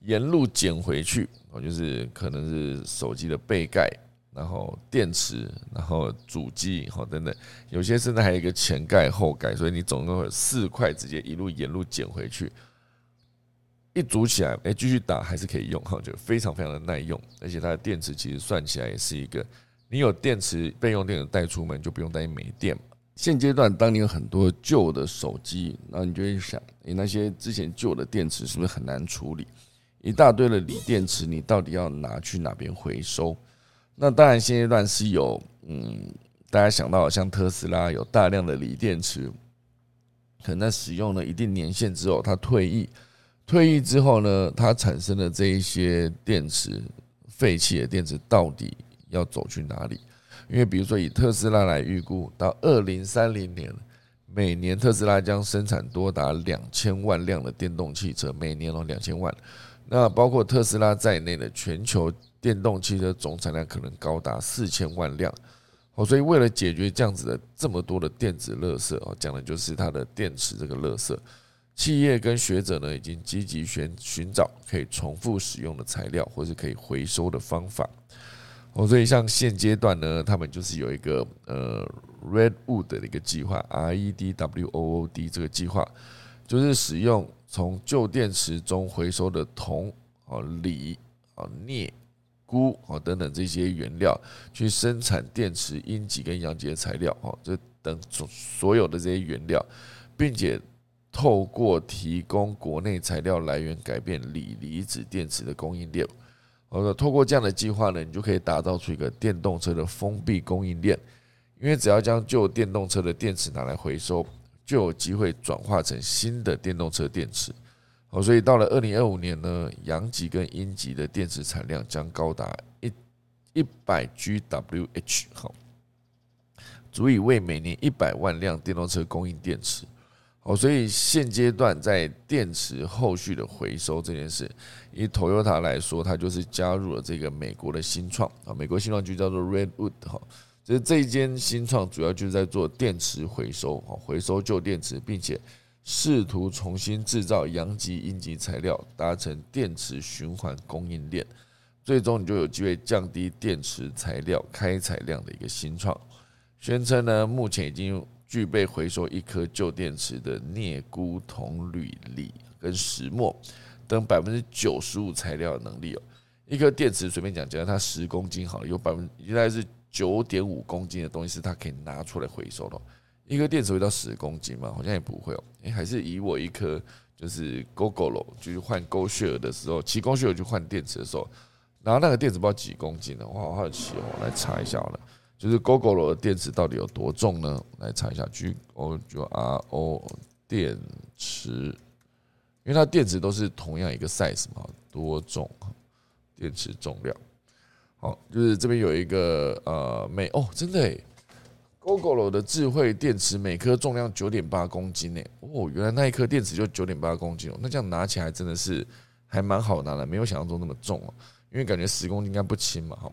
沿路捡回去哦，就是可能是手机的背盖，然后电池，然后主机好等等，有些甚至还有一个前盖后盖，所以你总共有四块，直接一路沿路捡回去，一组起来，哎，继续打还是可以用哈，就非常非常的耐用，而且它的电池其实算起来也是一个。你有电池备用电池带出门，就不用担心没电现阶段，当你有很多旧的手机，然后你就会想，你那些之前旧的电池是不是很难处理？一大堆的锂电池，你到底要拿去哪边回收？那当然，现阶段是有，嗯，大家想到像特斯拉有大量的锂电池，可能在使用了一定年限之后，它退役，退役之后呢，它产生的这一些电池废弃的电池到底？要走去哪里？因为比如说以特斯拉来预估，到二零三零年，每年特斯拉将生产多达两千万辆的电动汽车，每年哦两千万。那包括特斯拉在内的全球电动汽车总产量可能高达四千万辆。哦，所以为了解决这样子的这么多的电子垃圾哦，讲的就是它的电池这个垃圾。企业跟学者呢，已经积极寻寻找可以重复使用的材料，或是可以回收的方法。哦，所以像现阶段呢，他们就是有一个呃 Redwood 的一个计划，R E D W O O D 这个计划，就是使用从旧电池中回收的铜、哦锂、哦镍、钴、哦等等这些原料，去生产电池阴极跟阳极的材料，哦，这等所所有的这些原料，并且。透过提供国内材料来源，改变锂离子电池的供应链。呃，透过这样的计划呢，你就可以打造出一个电动车的封闭供应链。因为只要将旧电动车的电池拿来回收，就有机会转化成新的电动车电池。哦，所以到了二零二五年呢，阳极跟阴极的电池产量将高达一一百 GWh，好，足以为每年一百万辆电动车供应电池。哦，所以现阶段在电池后续的回收这件事，以 Toyota 来说，它就是加入了这个美国的新创啊，美国新创就叫做 Redwood 哈，就是这一间新创主要就是在做电池回收啊，回收旧电池，并且试图重新制造阳极阴极材料，达成电池循环供应链，最终你就有机会降低电池材料开采量的一个新创，宣称呢，目前已经。具备回收一颗旧电池的镍、钴、铜、铝、锂跟石墨等百分之九十五材料的能力哦。一颗电池随便讲，假如它十公斤好了，有百分应该是九点五公斤的东西是它可以拿出来回收的。一颗电池会到十公斤吗？好像也不会哦。诶，还是以我一颗就是 GoGo 就是换 Go Share 的时候，骑 Go Share 去换电池的时候，然后那个电池不知道几公斤呢？我好好奇哦，来查一下好了。就是 GoGo 的电池到底有多重呢？来查一下，G O 就 R O 电池，因为它电池都是同样一个 size 嘛，多重？电池重量。好，就是这边有一个呃，美哦，真的，GoGo 的智慧电池每颗重量九点八公斤呢。哦，原来那一颗电池就九点八公斤哦，那这样拿起来真的是还蛮好拿的，没有想象中那么重哦，因为感觉十公斤应该不轻嘛，哈。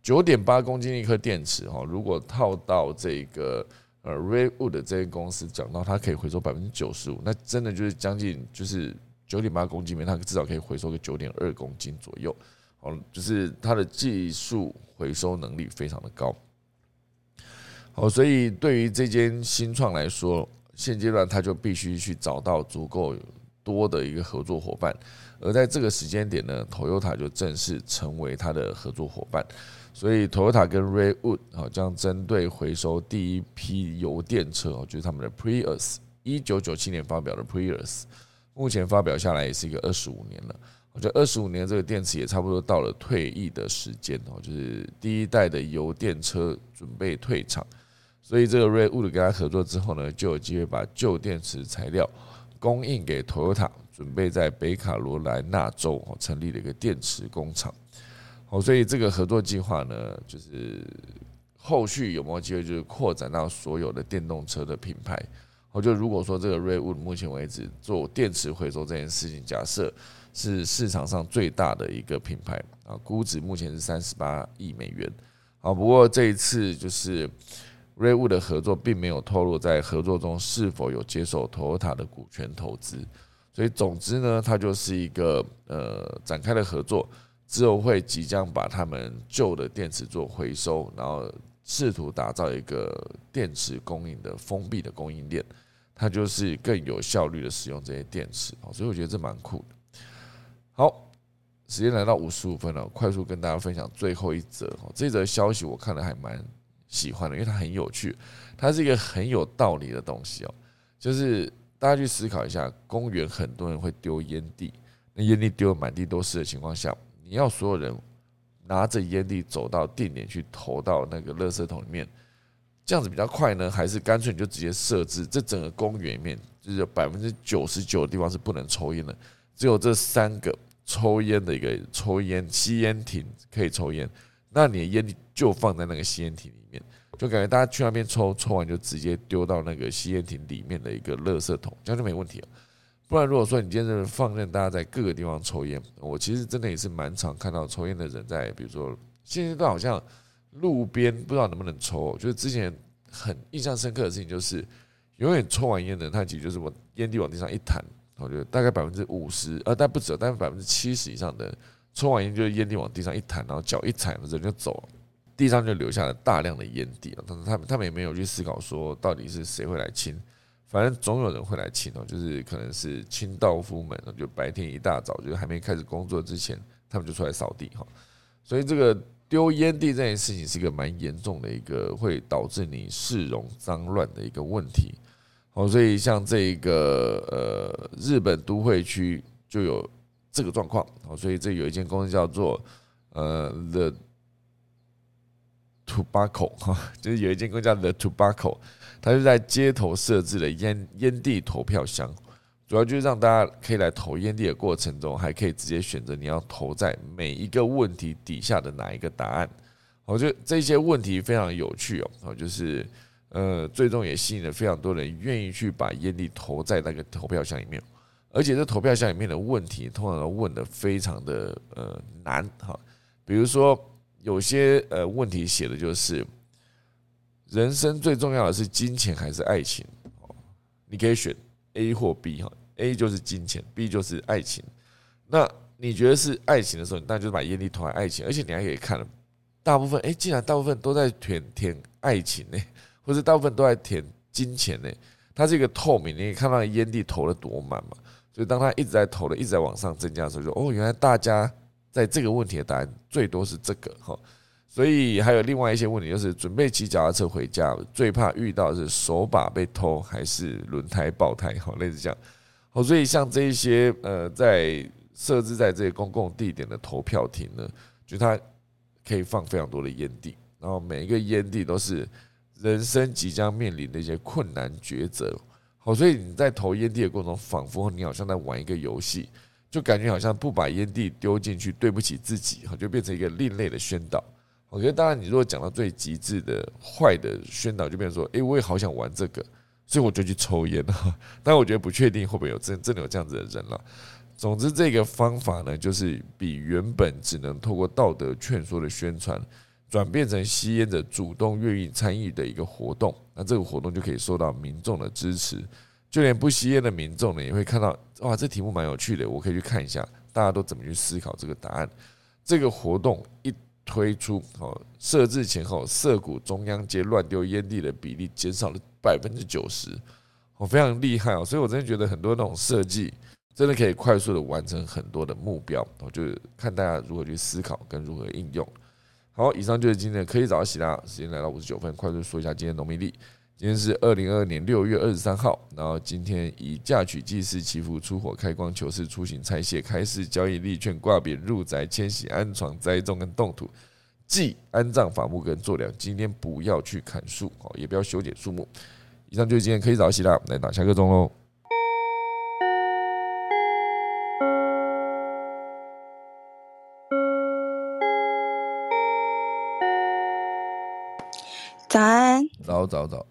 九点八公斤一颗电池哈，如果套到这个呃 Redwood 这些公司讲到它可以回收百分之九十五，那真的就是将近就是九点八公斤里面，它至少可以回收个九点二公斤左右。好，就是它的技术回收能力非常的高。哦，所以对于这间新创来说，现阶段他就必须去找到足够多的一个合作伙伴，而在这个时间点呢，Toyota 就正式成为他的合作伙伴。所以，Toyota 跟 Redwood 啊，将针对回收第一批油电车哦，就是他们的 Prius，一九九七年发表的 Prius，目前发表下来也是一个二十五年了。我觉得二十五年这个电池也差不多到了退役的时间哦，就是第一代的油电车准备退场，所以这个 Redwood 跟他合作之后呢，就有机会把旧电池材料供应给 Toyota，准备在北卡罗来纳州成立了一个电池工厂。哦，所以这个合作计划呢，就是后续有没有机会，就是扩展到所有的电动车的品牌。我就如果说这个 Redwood 目前为止做电池回收这件事情，假设是市场上最大的一个品牌啊，估值目前是三十八亿美元。好，不过这一次就是 Redwood 的合作并没有透露在合作中是否有接受 Toyota 的股权投资，所以总之呢，它就是一个呃展开的合作。之后会即将把他们旧的电池做回收，然后试图打造一个电池供应的封闭的供应链，它就是更有效率的使用这些电池所以我觉得这蛮酷的。好，时间来到五十五分了，快速跟大家分享最后一则这则消息我看了还蛮喜欢的，因为它很有趣，它是一个很有道理的东西哦。就是大家去思考一下，公园很多人会丢烟蒂，那烟蒂丢的满地都是的情况下。你要所有人拿着烟蒂走到定点去投到那个垃圾桶里面，这样子比较快呢？还是干脆你就直接设置这整个公园里面，就是百分之九十九的地方是不能抽烟的，只有这三个抽烟的一个抽烟吸烟亭可以抽烟，那你的烟蒂就放在那个吸烟亭里，就感觉大家去那边抽，抽完就直接丢到那个吸烟亭里面的一个垃圾桶，这样就没问题了。不然如果说你今天是放任大家在各个地方抽烟，我其实真的也是蛮常看到抽烟的人在，比如说现阶段好像路边不知道能不能抽，就是之前很印象深刻的事情就是，永远抽完烟的人，他其实就是我烟蒂往地上一弹，我觉得大概百分之五十，呃，但不止，但是百分之七十以上的抽完烟就是烟蒂往地上一弹，然后脚一踩，人就走了。地上就留下了大量的烟蒂啊，但是他们他们也没有去思考说到底是谁会来清，反正总有人会来清哦，就是可能是清道夫们，就白天一大早就还没开始工作之前，他们就出来扫地哈，所以这个丢烟蒂这件事情是一个蛮严重的一个会导致你市容脏乱的一个问题，好，所以像这个呃日本都会区就有这个状况，好，所以这有一间公司叫做呃 The。Tobacco 哈，[laughs] 就是有一间公司叫 The Tobacco，它就在街头设置了烟烟蒂投票箱，主要就是让大家可以来投烟蒂的过程中，还可以直接选择你要投在每一个问题底下的哪一个答案。我觉得这些问题非常有趣哦，就是呃，最终也吸引了非常多人愿意去把烟蒂投在那个投票箱里面，而且这投票箱里面的问题通常都问的非常的呃难哈，比如说。有些呃问题写的就是，人生最重要的是金钱还是爱情？哦，你可以选 A 或 B 哈，A 就是金钱，B 就是爱情。那你觉得是爱情的时候，那就是把眼力投在爱情，而且你还可以看，大部分哎，竟然大部分都在填填爱情呢，[laughs] 或者大部分都在填金钱呢？它是一个透明，你可以看到烟蒂投了多满嘛？所以当它一直在投的，一直在往上增加的时候，就哦，原来大家。在这个问题的答案最多是这个哈，所以还有另外一些问题，就是准备骑脚踏车回家，最怕遇到是手把被偷还是轮胎爆胎哈，类似这样。好，所以像这一些呃，在设置在这些公共地点的投票亭呢，就它可以放非常多的烟蒂，然后每一个烟蒂都是人生即将面临的一些困难抉择。好，所以你在投烟蒂的过程中，仿佛你好像在玩一个游戏。就感觉好像不把烟蒂丢进去，对不起自己，哈，就变成一个另类的宣导。我觉得，当然，你如果讲到最极致的坏的宣导，就变成说，诶，我也好想玩这个，所以我就去抽烟了。[laughs] 但我觉得不确定会不会有真真的有这样子的人了。总之，这个方法呢，就是比原本只能透过道德劝说的宣传，转变成吸烟者主动愿意参与的一个活动。那这个活动就可以受到民众的支持。就连不吸烟的民众呢，也会看到哇，这题目蛮有趣的，我可以去看一下，大家都怎么去思考这个答案。这个活动一推出，哦，设置前后，涩谷中央街乱丢烟蒂的比例减少了百分之九十，哦，非常厉害哦。所以我真的觉得很多那种设计，真的可以快速的完成很多的目标。我就是看大家如何去思考跟如何应用。好，以上就是今天的科技早起啦，时间来到五十九分，快速说一下今天农民历。今天是二零二二年六月二十三号，然后今天以嫁娶祭祀祈福出火开光求事出行拆卸开市交易立券挂匾入宅迁徙安床栽种跟动土祭安葬伐木跟做梁。今天不要去砍树哦，也不要修剪树木。以上就是今天可以早起啦，来打下个钟喽。早安，早早早。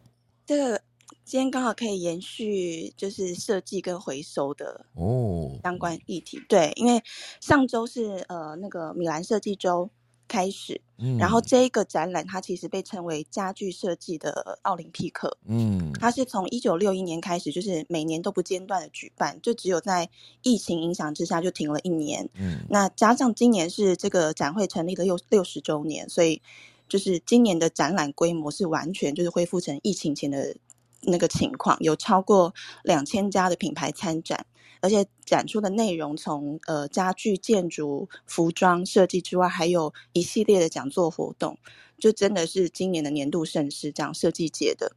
这个今天刚好可以延续，就是设计跟回收的哦相关议题。对，因为上周是呃那个米兰设计周开始，嗯，然后这一个展览它其实被称为家具设计的奥林匹克，嗯，它是从一九六一年开始，就是每年都不间断的举办，就只有在疫情影响之下就停了一年，嗯，那加上今年是这个展会成立的六六十周年，所以。就是今年的展览规模是完全就是恢复成疫情前的那个情况，有超过两千家的品牌参展，而且展出的内容从呃家具、建筑、服装设计之外，还有一系列的讲座活动，就真的是今年的年度盛事，这样设计界的。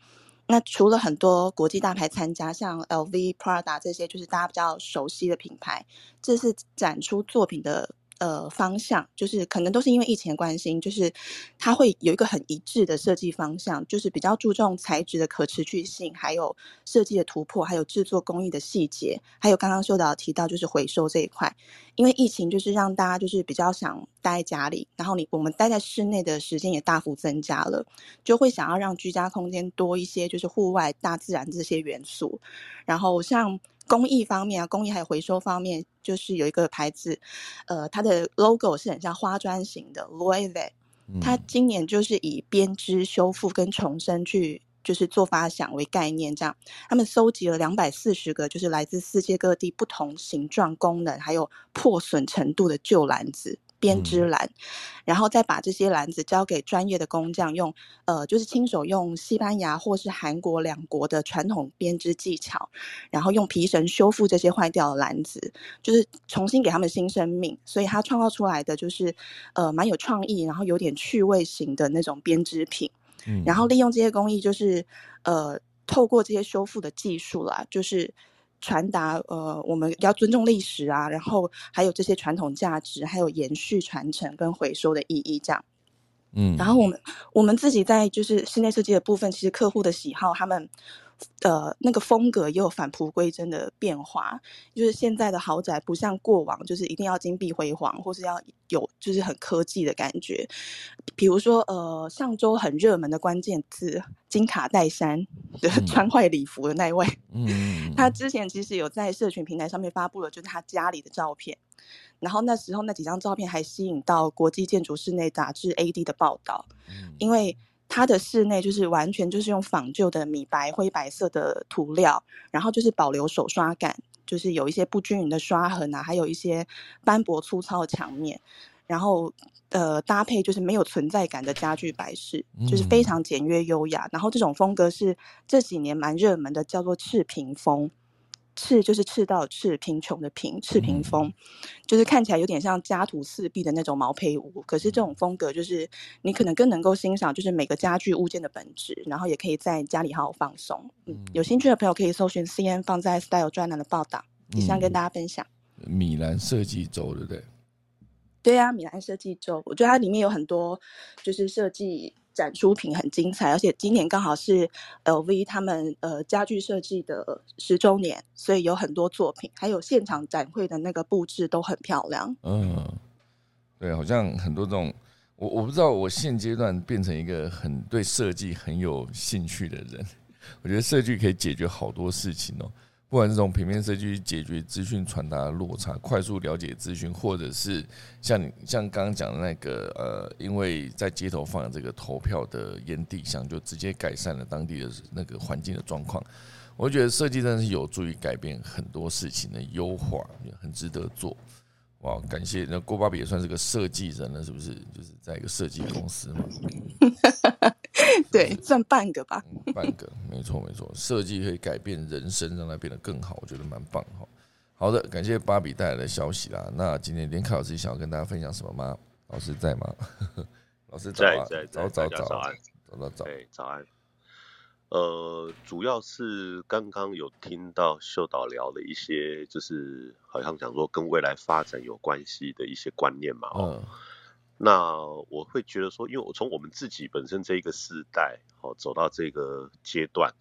那除了很多国际大牌参加，像 LV、Prada 这些就是大家比较熟悉的品牌，这是展出作品的。呃，方向就是可能都是因为疫情的关系，就是它会有一个很一致的设计方向，就是比较注重材质的可持续性，还有设计的突破，还有制作工艺的细节，还有刚刚秀导提到就是回收这一块。因为疫情就是让大家就是比较想待在家里，然后你我们待在室内的时间也大幅增加了，就会想要让居家空间多一些就是户外大自然这些元素。然后像公益方面啊，工艺还有回收方面，就是有一个牌子，呃，它的 logo 是很像花砖型的 l o e v e 它今年就是以编织修复跟重生去。就是做发想为概念，这样他们搜集了两百四十个，就是来自世界各地不同形状、功能还有破损程度的旧篮子编织篮，然后再把这些篮子交给专业的工匠，用呃就是亲手用西班牙或是韩国两国的传统编织技巧，然后用皮绳修复这些坏掉的篮子，就是重新给他们新生命。所以他创造出来的就是呃蛮有创意，然后有点趣味型的那种编织品。嗯然后利用这些工艺，就是呃，透过这些修复的技术啦，就是传达呃，我们要尊重历史啊，然后还有这些传统价值，还有延续传承跟回收的意义这样。嗯，然后我们我们自己在就是室内设计的部分，其实客户的喜好他们。呃，那个风格也有返璞归真的变化，就是现在的豪宅不像过往，就是一定要金碧辉煌，或是要有就是很科技的感觉。比如说，呃，上周很热门的关键字金卡戴珊的穿坏礼服的那一位，嗯，[laughs] 他之前其实有在社群平台上面发布了，就是他家里的照片，然后那时候那几张照片还吸引到国际建筑室内杂志 AD 的报道，因为。它的室内就是完全就是用仿旧的米白灰白色的涂料，然后就是保留手刷感，就是有一些不均匀的刷痕啊，还有一些斑驳粗糙的墙面，然后呃搭配就是没有存在感的家具摆饰，就是非常简约优雅。然后这种风格是这几年蛮热门的，叫做赤贫风。赤就是赤道赤，贫穷的贫，赤贫风，就是看起来有点像家徒四壁的那种毛坯屋。可是这种风格就是你可能更能够欣赏，就是每个家具物件的本质，然后也可以在家里好好放松。嗯，有兴趣的朋友可以搜寻 C N 放在 Style 专栏的报道，以上跟大家分享。米兰设计周，对不对？对啊，米兰设计周，我觉得它里面有很多就是设计。展出品很精彩，而且今年刚好是 LV 他们呃家具设计的十周年，所以有很多作品，还有现场展会的那个布置都很漂亮。嗯，对，好像很多这种，我我不知道，我现阶段变成一个很对设计很有兴趣的人，我觉得设计可以解决好多事情哦。不管是从平面设计解决资讯传达落差，快速了解资讯，或者是像你像刚刚讲的那个呃，因为在街头放这个投票的烟蒂箱，就直接改善了当地的那个环境的状况。我觉得设计真的是有助于改变很多事情的优化，很值得做。哇，感谢那郭芭比也算是个设计人了，是不是？就是在一个设计公司嘛。[laughs] 对，算半个吧。半个，没错没错。设计可以改变人生，让它变得更好，我觉得蛮棒哈。好的，感谢芭比带来的消息啦。那今天连凯老师想要跟大家分享什么吗？老师在吗？[laughs] 老师在在早早早早安早早早早安。呃，主要是刚刚有听到秀导聊了一些，就是好像讲说跟未来发展有关系的一些观念嘛。哦。那我会觉得说，因为我从我们自己本身这一个世代，哦，走到这个阶段，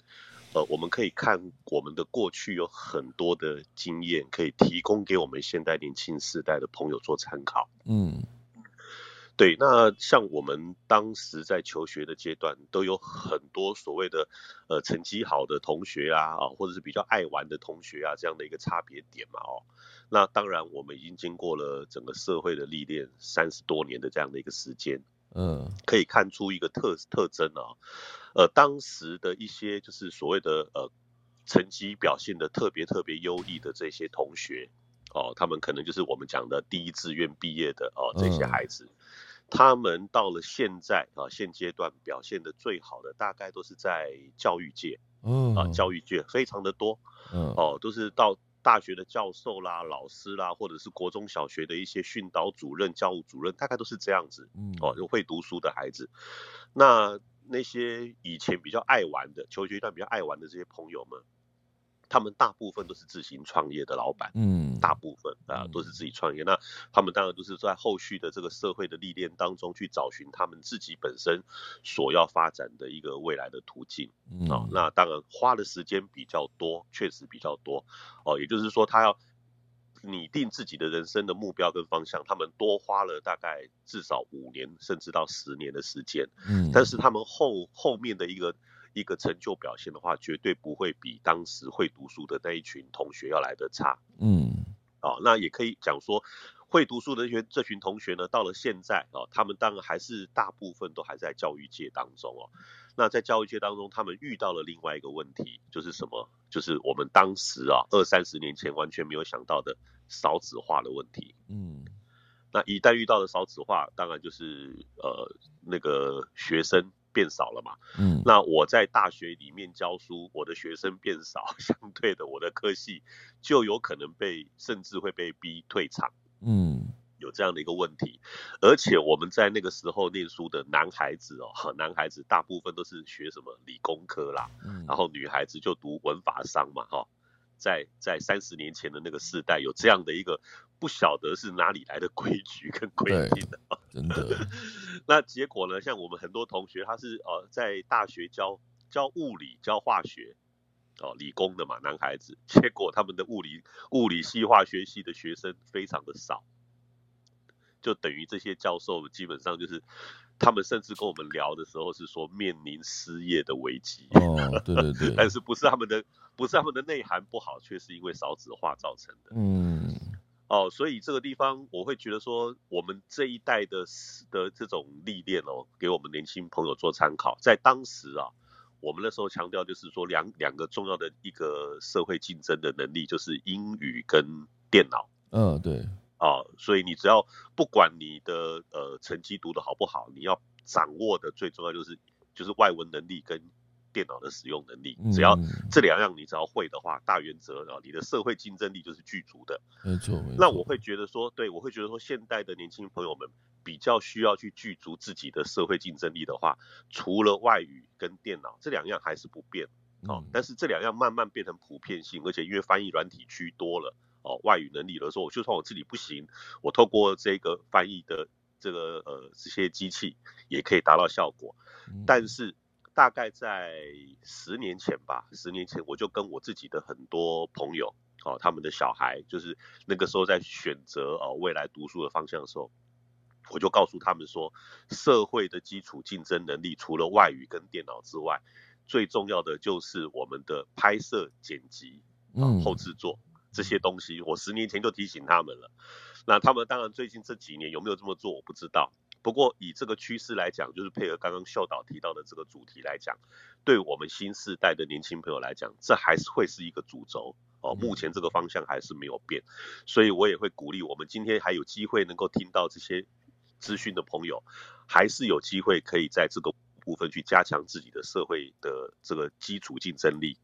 呃，我们可以看我们的过去有很多的经验，可以提供给我们现代年轻世代的朋友做参考。嗯。对，那像我们当时在求学的阶段，都有很多所谓的呃成绩好的同学啊，啊，或者是比较爱玩的同学啊，这样的一个差别点嘛，哦，那当然我们已经经过了整个社会的历练三十多年的这样的一个时间，嗯，可以看出一个特特征啊，呃，当时的一些就是所谓的呃成绩表现的特别特别优异的这些同学，哦，他们可能就是我们讲的第一志愿毕业的哦这些孩子。他们到了现在啊，现阶段表现的最好的，大概都是在教育界，嗯啊，教育界非常的多，嗯哦，都是到大学的教授啦、老师啦，或者是国中小学的一些训导主任、教务主任，大概都是这样子，嗯哦，就会读书的孩子。那那些以前比较爱玩的，求学段比较爱玩的这些朋友们。他们大部分都是自行创业的老板，嗯，大部分啊都是自己创业。那他们当然都是在后续的这个社会的历练当中去找寻他们自己本身所要发展的一个未来的途径啊。那当然花的时间比较多，确实比较多哦。也就是说，他要拟定自己的人生的目标跟方向，他们多花了大概至少五年甚至到十年的时间。嗯，但是他们后后面的一个。一个成就表现的话，绝对不会比当时会读书的那一群同学要来的差。嗯，哦，那也可以讲说，会读书的这群这群同学呢，到了现在哦，他们当然还是大部分都还在教育界当中哦。那在教育界当中，他们遇到了另外一个问题，就是什么？就是我们当时啊，二三十年前完全没有想到的少子化的问题。嗯，那一旦遇到了少子化，当然就是呃那个学生变少了嘛。嗯，那我在大学里面教书，我的学生变少，[laughs] 相对的，我的科系就有可能被甚至会被逼退场。嗯。有这样的一个问题，而且我们在那个时候念书的男孩子哦，[laughs] 男孩子大部分都是学什么理工科啦，然后女孩子就读文法商嘛，哈，在在三十年前的那个时代，有这样的一个不晓得是哪里来的规矩跟规定的，真的。[laughs] 那结果呢，像我们很多同学，他是呃在大学教教物理、教化学，哦，理工的嘛，男孩子，结果他们的物理物理系、化学系的学生非常的少。就等于这些教授基本上就是，他们甚至跟我们聊的时候是说面临失业的危机。哦，对对对。[laughs] 但是不是他们的不是他们的内涵不好，却是因为少子化造成的。嗯。哦，所以这个地方我会觉得说，我们这一代的的这种历练哦，给我们年轻朋友做参考。在当时啊，我们那时候强调就是说两两个重要的一个社会竞争的能力，就是英语跟电脑。嗯，对。啊，所以你只要不管你的呃成绩读得好不好，你要掌握的最重要就是就是外文能力跟电脑的使用能力。只要这两样你只要会的话，大原则啊，你的社会竞争力就是具足的。没错，那我会觉得说，对我会觉得说，现代的年轻朋友们比较需要去具足自己的社会竞争力的话，除了外语跟电脑这两样还是不变哦，但是这两样慢慢变成普遍性，而且因为翻译软体居多了。哦，外语能力的时候，就算我自己不行，我透过这个翻译的这个呃这些机器也可以达到效果。但是大概在十年前吧，十年前我就跟我自己的很多朋友，哦，他们的小孩，就是那个时候在选择哦未来读书的方向的时候，我就告诉他们说，社会的基础竞争能力除了外语跟电脑之外，最重要的就是我们的拍摄、剪辑、嗯，后制作。这些东西，我十年前就提醒他们了。那他们当然最近这几年有没有这么做，我不知道。不过以这个趋势来讲，就是配合刚刚秀导提到的这个主题来讲，对我们新时代的年轻朋友来讲，这还是会是一个主轴哦。目前这个方向还是没有变，所以我也会鼓励我们今天还有机会能够听到这些资讯的朋友，还是有机会可以在这个部分去加强自己的社会的这个基础竞争力。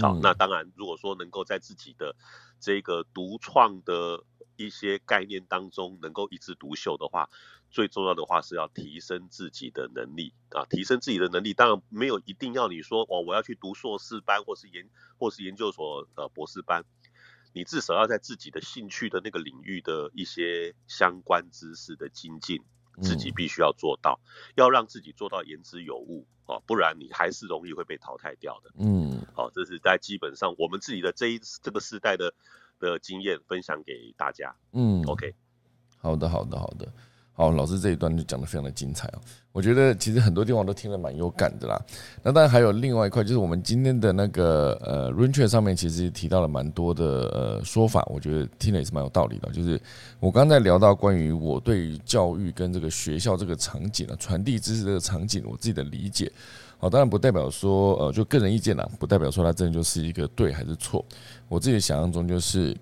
好，那当然，如果说能够在自己的这个独创的一些概念当中能够一枝独秀的话，最重要的话是要提升自己的能力啊，提升自己的能力。当然没有一定要你说哦，我要去读硕士班或是研或是研究所呃博士班，你至少要在自己的兴趣的那个领域的一些相关知识的精进。自己必须要做到，要让自己做到言之有物啊，不然你还是容易会被淘汰掉的。嗯，好，这是在基本上我们自己的这一这个时代的的经验分享给大家。嗯，OK，好的，好的，好的。好，老师这一段就讲的非常的精彩哦。我觉得其实很多地方都听得蛮有感的啦。那当然还有另外一块，就是我们今天的那个呃 r u n c h 上面其实提到了蛮多的呃说法，我觉得听了也是蛮有道理的。就是我刚才聊到关于我对于教育跟这个学校这个场景啊，传递知识这个场景，我自己的理解。好，当然不代表说呃就个人意见啦，不代表说它真的就是一个对还是错。我自己想象中就是。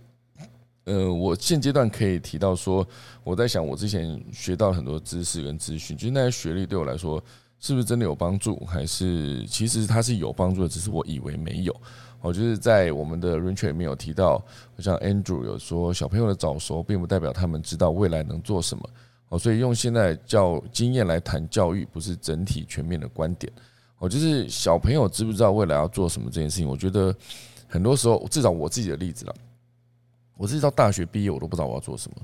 呃，我现阶段可以提到说，我在想，我之前学到很多知识跟资讯，就是那些学历对我来说，是不是真的有帮助，还是其实它是有帮助的，只是我以为没有。我就是在我们的 r a n g e 里面有提到，像 Andrew 有说，小朋友的早熟，并不代表他们知道未来能做什么。哦，所以用现在教经验来谈教育，不是整体全面的观点。哦，就是小朋友知不知道未来要做什么这件事情，我觉得很多时候，至少我自己的例子了。我自己到大学毕业，我都不知道我要做什么。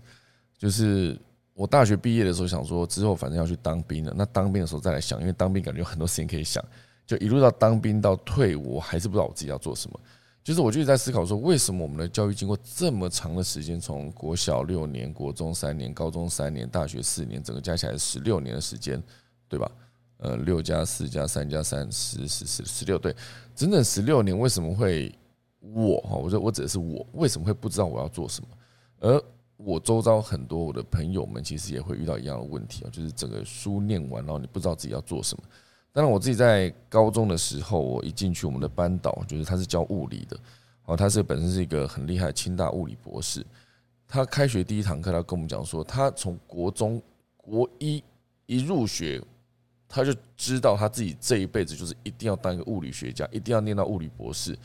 就是我大学毕业的时候想说，之后反正要去当兵了，那当兵的时候再来想，因为当兵感觉有很多事情可以想。就一路到当兵到退伍，我还是不知道我自己要做什么。就是我就在思考说，为什么我们的教育经过这么长的时间，从国小六年、国中三年、高中三年、大学四年，整个加起来十六年的时间，对吧？呃，六加四加三加三十十十十六，对，整整十六年，为什么会我哈？我说我指的是我，为什么会不知道我要做什么？而我周遭很多我的朋友们，其实也会遇到一样的问题啊，就是整个书念完，然后你不知道自己要做什么。当然，我自己在高中的时候，我一进去我们的班导，就是他是教物理的，哦，他是本身是一个很厉害的清大物理博士。他开学第一堂课，他跟我们讲说，他从国中国一一入学。他就知道他自己这一辈子就是一定要当一个物理学家，一定要念到物理博士。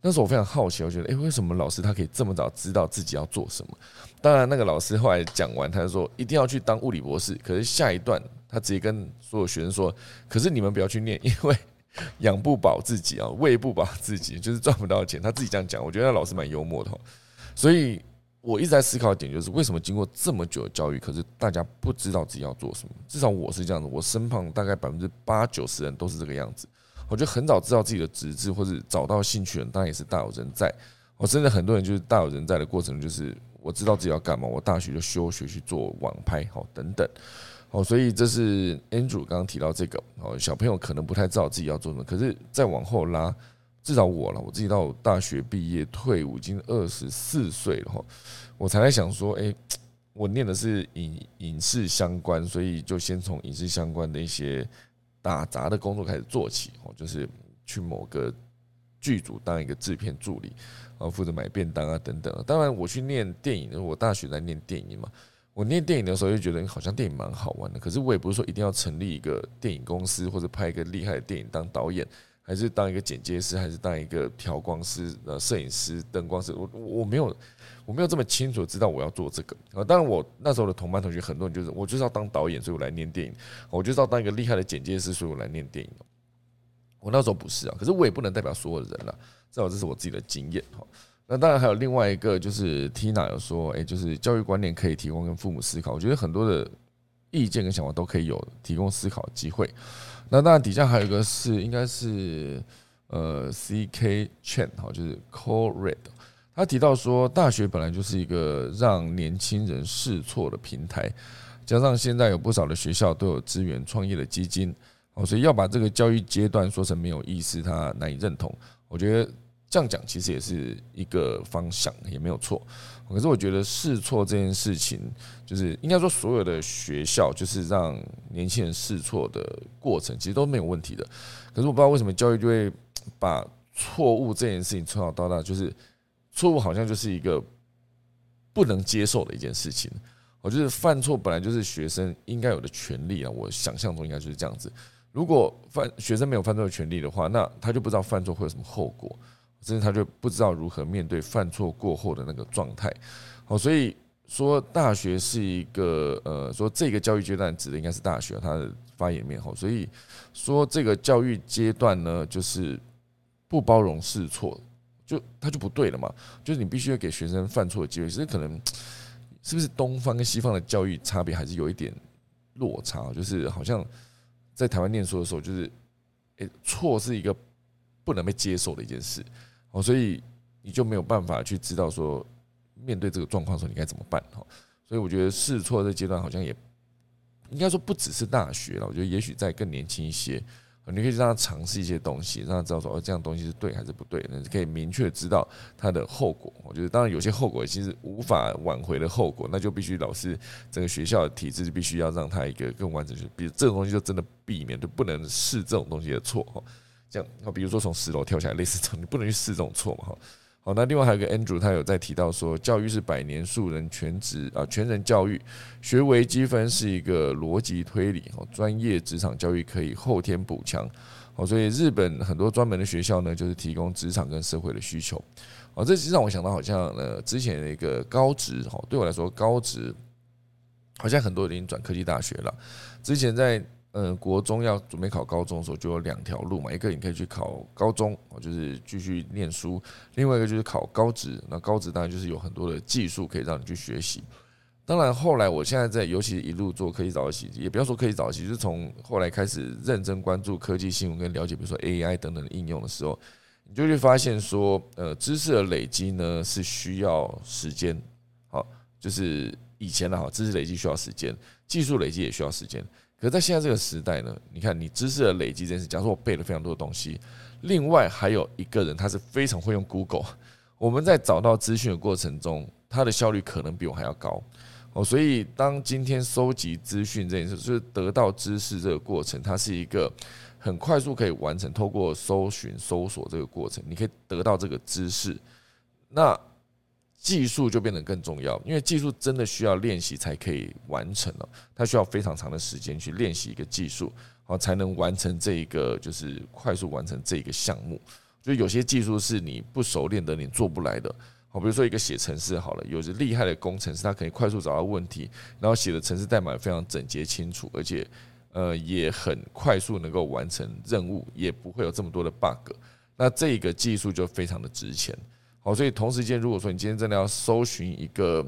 那时候我非常好奇，我觉得，哎，为什么老师他可以这么早知道自己要做什么？当然，那个老师后来讲完，他就说一定要去当物理博士。可是下一段，他直接跟所有学生说：“可是你们不要去念，因为养不饱自己啊，喂不饱自己，就是赚不到钱。”他自己这样讲，我觉得那老师蛮幽默的。所以。我一直在思考一点，就是为什么经过这么久的教育，可是大家不知道自己要做什么？至少我是这样子，我身旁大概百分之八九十人都是这个样子。我觉得很早知道自己的职志或者找到兴趣的人，当然也是大有人在。我真的很多人就是大有人在的过程，就是我知道自己要干嘛，我大学就休学去做网拍，好等等。好，所以这是 Andrew 刚刚提到这个，哦，小朋友可能不太知道自己要做什么，可是再往后拉。至少我了，我自己到大学毕业退伍已经二十四岁了哈，我才在想说，哎，我念的是影影视相关，所以就先从影视相关的一些打杂的工作开始做起哦，就是去某个剧组当一个制片助理，然后负责买便当啊等等。当然，我去念电影，我大学在念电影嘛，我念电影的时候就觉得好像电影蛮好玩的，可是我也不是说一定要成立一个电影公司或者拍一个厉害的电影当导演。还是当一个剪接师，还是当一个调光师、呃，摄影师、灯光师，我我没有，我没有这么清楚知道我要做这个啊。当然，我那时候的同班同学很多人就是，我就是要当导演，所以我来念电影；我就是要当一个厉害的剪接师，所以我来念电影。我那时候不是啊，可是我也不能代表所有的人了，至少这是我自己的经验哈。那当然还有另外一个，就是 Tina 有说，哎，就是教育观念可以提供跟父母思考，我觉得很多的意见跟想法都可以有提供思考机会。那当然，底下还有一个是，应该是呃，C K Chen 哈，就是 Core Red，他提到说，大学本来就是一个让年轻人试错的平台，加上现在有不少的学校都有资源创业的基金，哦，所以要把这个教育阶段说成没有意思，他难以认同。我觉得这样讲其实也是一个方向，也没有错。可是我觉得试错这件事情，就是应该说所有的学校就是让年轻人试错的过程，其实都没有问题的。可是我不知道为什么教育就会把错误这件事情从小到大，就是错误好像就是一个不能接受的一件事情。我觉得犯错本来就是学生应该有的权利啊，我想象中应该就是这样子。如果犯学生没有犯错的权利的话，那他就不知道犯错会有什么后果。甚至他就不知道如何面对犯错过后的那个状态，好，所以说大学是一个呃，说这个教育阶段指的应该是大学，他的发言面好，所以说这个教育阶段呢，就是不包容试错，就他就不对了嘛，就是你必须要给学生犯错的机会，其实可能是不是东方跟西方的教育差别还是有一点落差，就是好像在台湾念书的时候，就是诶错是一个不能被接受的一件事。所以你就没有办法去知道说面对这个状况的时候你该怎么办哈。所以我觉得试错这阶段好像也应该说不只是大学了，我觉得也许在更年轻一些，你可以让他尝试一些东西，让他知道说哦这样东西是对还是不对，那可以明确知道它的后果。我觉得当然有些后果其实无法挽回的后果，那就必须老师整个学校的体制必须要让他一个更完整，就比如这种东西就真的避免，就不能试这种东西的错哈。这样，比如说从十楼跳下来，类似这种，你不能去试这种错嘛，哈。好，那另外还有一个 Andrew，他有在提到说，教育是百年树人全职啊，全人教育，学微积分是一个逻辑推理，哦，专业职场教育可以后天补强，哦，所以日本很多专门的学校呢，就是提供职场跟社会的需求，哦，这让我想到好像呃，之前的一个高职，哈，对我来说高职好像很多已经转科技大学了，之前在。嗯，国中要准备考高中的时候，就有两条路嘛。一个你可以去考高中，就是继续念书；另外一个就是考高职。那高职当然就是有很多的技术可以让你去学习。当然，后来我现在在，尤其一路做科技早起，也不要说科技早起，就是从后来开始认真关注科技新闻跟了解，比如说 AI 等等的应用的时候，你就会发现说，呃，知识的累积呢是需要时间。好，就是以前的哈，知识累积需要时间，技术累积也需要时间。可是在现在这个时代呢，你看你知识的累积这件事，假如说我背了非常多的东西，另外还有一个人他是非常会用 Google，我们在找到资讯的过程中，他的效率可能比我还要高哦。所以当今天收集资讯这件事，就是得到知识这个过程，它是一个很快速可以完成，透过搜寻、搜索这个过程，你可以得到这个知识。那技术就变得更重要，因为技术真的需要练习才可以完成了，它需要非常长的时间去练习一个技术，好才能完成这一个就是快速完成这一个项目。就有些技术是你不熟练的，你做不来的。好，比如说一个写程式好了，有着厉害的工程师，他可以快速找到问题，然后写的程式代码非常整洁清楚，而且呃也很快速能够完成任务，也不会有这么多的 bug。那这个技术就非常的值钱。好，所以同时间，如果说你今天真的要搜寻一个、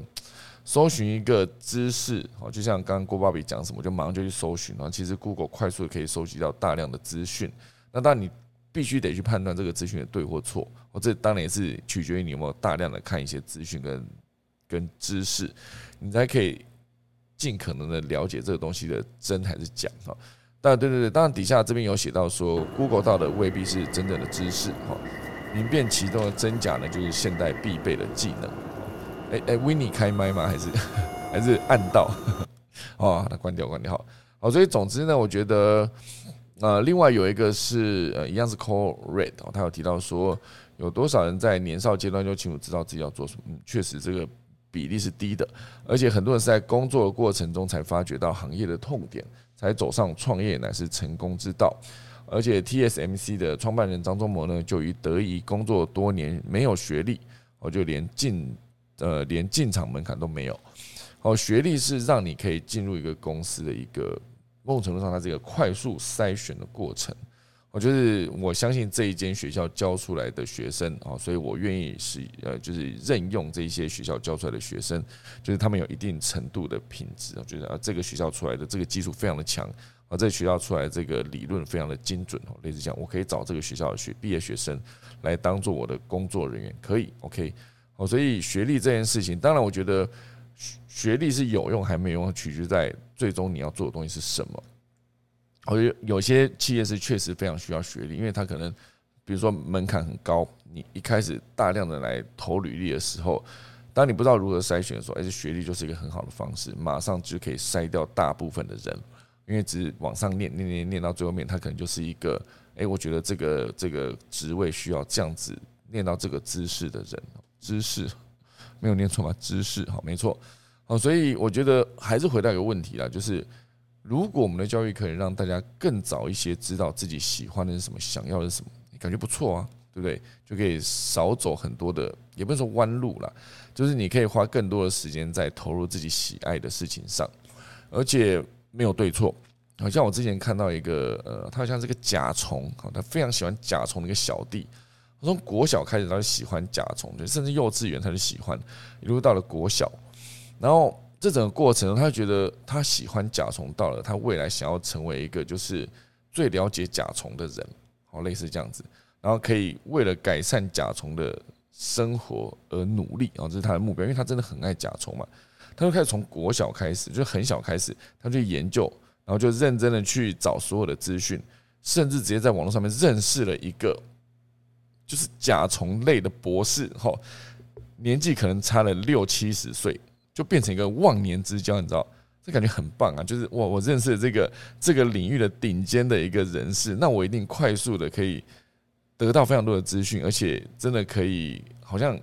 搜寻一个知识，好，就像刚刚郭爸比讲什么，就马上就去搜寻后其实 Google 快速可以收集到大量的资讯。那当然，你必须得去判断这个资讯的对或错。哦，这当然也是取决于你有没有大量的看一些资讯跟跟知识，你才可以尽可能的了解这个东西的真还是假。哈，但对对对，当然底下这边有写到说，Google 到的未必是真正的知识。哈。明辨其中的真假呢，就是现代必备的技能。哎哎，Winnie 开麦吗？还是 [laughs] 还是暗道？[laughs] 哦，那关掉关掉。好，好，所以总之呢，我觉得呃，另外有一个是呃，一样是 Call Red 哦，他有提到说，有多少人在年少阶段就清楚知道自己要做什么？嗯，确实这个比例是低的，而且很多人是在工作的过程中才发觉到行业的痛点，才走上创业乃是成功之道。而且 TSMC 的创办人张忠谋呢，就于德仪工作多年，没有学历，我就连进呃连进场门槛都没有。哦，学历是让你可以进入一个公司的一个某种程度上，它是一个快速筛选的过程。我就是我相信这一间学校教出来的学生啊，所以我愿意是呃就是任用这些学校教出来的学生，就是他们有一定程度的品质我觉得啊这个学校出来的这个技术非常的强。啊，这学校出来这个理论非常的精准哦，类似讲，我可以找这个学校的学毕业学生来当做我的工作人员，可以，OK，哦，所以学历这件事情，当然我觉得学历是有用还没用，取决在最终你要做的东西是什么。我觉得有些企业是确实非常需要学历，因为他可能比如说门槛很高，你一开始大量的来投履历的时候，当你不知道如何筛选的时候，而且学历就是一个很好的方式，马上就可以筛掉大部分的人。因为只往上念念念念到最后面，他可能就是一个，哎，我觉得这个这个职位需要这样子念到这个知识的人，知识没有念错吗？知识好，没错，好，所以我觉得还是回到一个问题啦，就是如果我们的教育可以让大家更早一些知道自己喜欢的是什么，想要的是什么，感觉不错啊，对不对？就可以少走很多的，也不是说弯路啦，就是你可以花更多的时间在投入自己喜爱的事情上，而且。没有对错，好像我之前看到一个，呃，他好像是个甲虫，他非常喜欢甲虫的一个小弟。从国小开始他就喜欢甲虫，就甚至幼稚园他就喜欢，一路到了国小，然后这整个过程，他就觉得他喜欢甲虫到了他未来想要成为一个就是最了解甲虫的人，好类似这样子，然后可以为了改善甲虫的生活而努力，然后这是他的目标，因为他真的很爱甲虫嘛。他就开始从国小开始，就很小开始，他去研究，然后就认真的去找所有的资讯，甚至直接在网络上面认识了一个就是甲虫类的博士，哈，年纪可能差了六七十岁，就变成一个忘年之交，你知道，这感觉很棒啊！就是我，我认识了这个这个领域的顶尖的一个人士，那我一定快速的可以得到非常多的资讯，而且真的可以，好像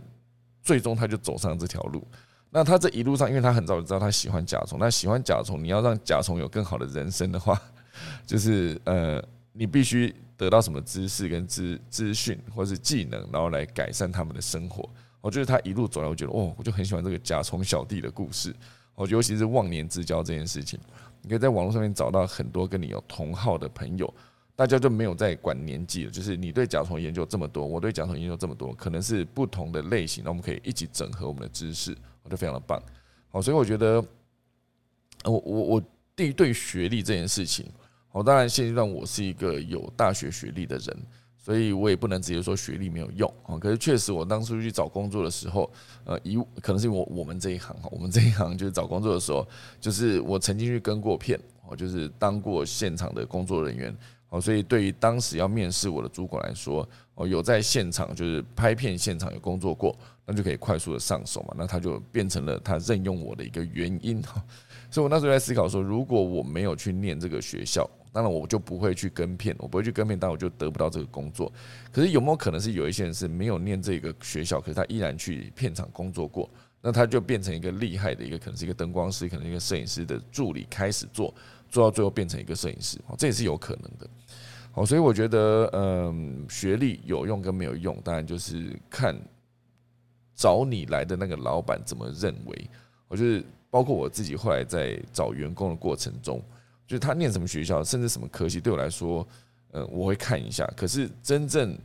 最终他就走上这条路。那他这一路上，因为他很早就知道他喜欢甲虫，那喜欢甲虫，你要让甲虫有更好的人生的话，[laughs] 就是呃，你必须得到什么知识跟资资讯或是技能，然后来改善他们的生活。我觉得他一路走来，我觉得哦，我就很喜欢这个甲虫小弟的故事。我尤其是忘年之交这件事情，你可以在网络上面找到很多跟你有同号的朋友，大家就没有在管年纪了。就是你对甲虫研究这么多，我对甲虫研究这么多，可能是不同的类型，那我们可以一起整合我们的知识。就非常的棒，好，所以我觉得，我我我对于对学历这件事情，好，当然现阶段我是一个有大学学历的人，所以我也不能直接说学历没有用啊。可是确实，我当初去找工作的时候，呃，以可能是我我们这一行哈，我们这一行就是找工作的时候，就是我曾经去跟过片，哦，就是当过现场的工作人员，哦，所以对于当时要面试我的主管来说，哦，有在现场就是拍片现场有工作过，那就可以快速的上手嘛，那他就变成了他任用我的一个原因哈。[laughs] 所以我那时候在思考说，如果我没有去念这个学校，当然我就不会去跟片，我不会去跟片，但我就得不到这个工作。可是有没有可能是有一些人是没有念这个学校，可是他依然去片场工作过？那他就变成一个厉害的一个，可能是一个灯光师，可能一个摄影师的助理，开始做，做到最后变成一个摄影师，这也是有可能的。好，所以我觉得，嗯，学历有用跟没有用，当然就是看找你来的那个老板怎么认为。我觉得，包括我自己后来在找员工的过程中，就是他念什么学校，甚至什么科系，对我来说，嗯，我会看一下。可是真正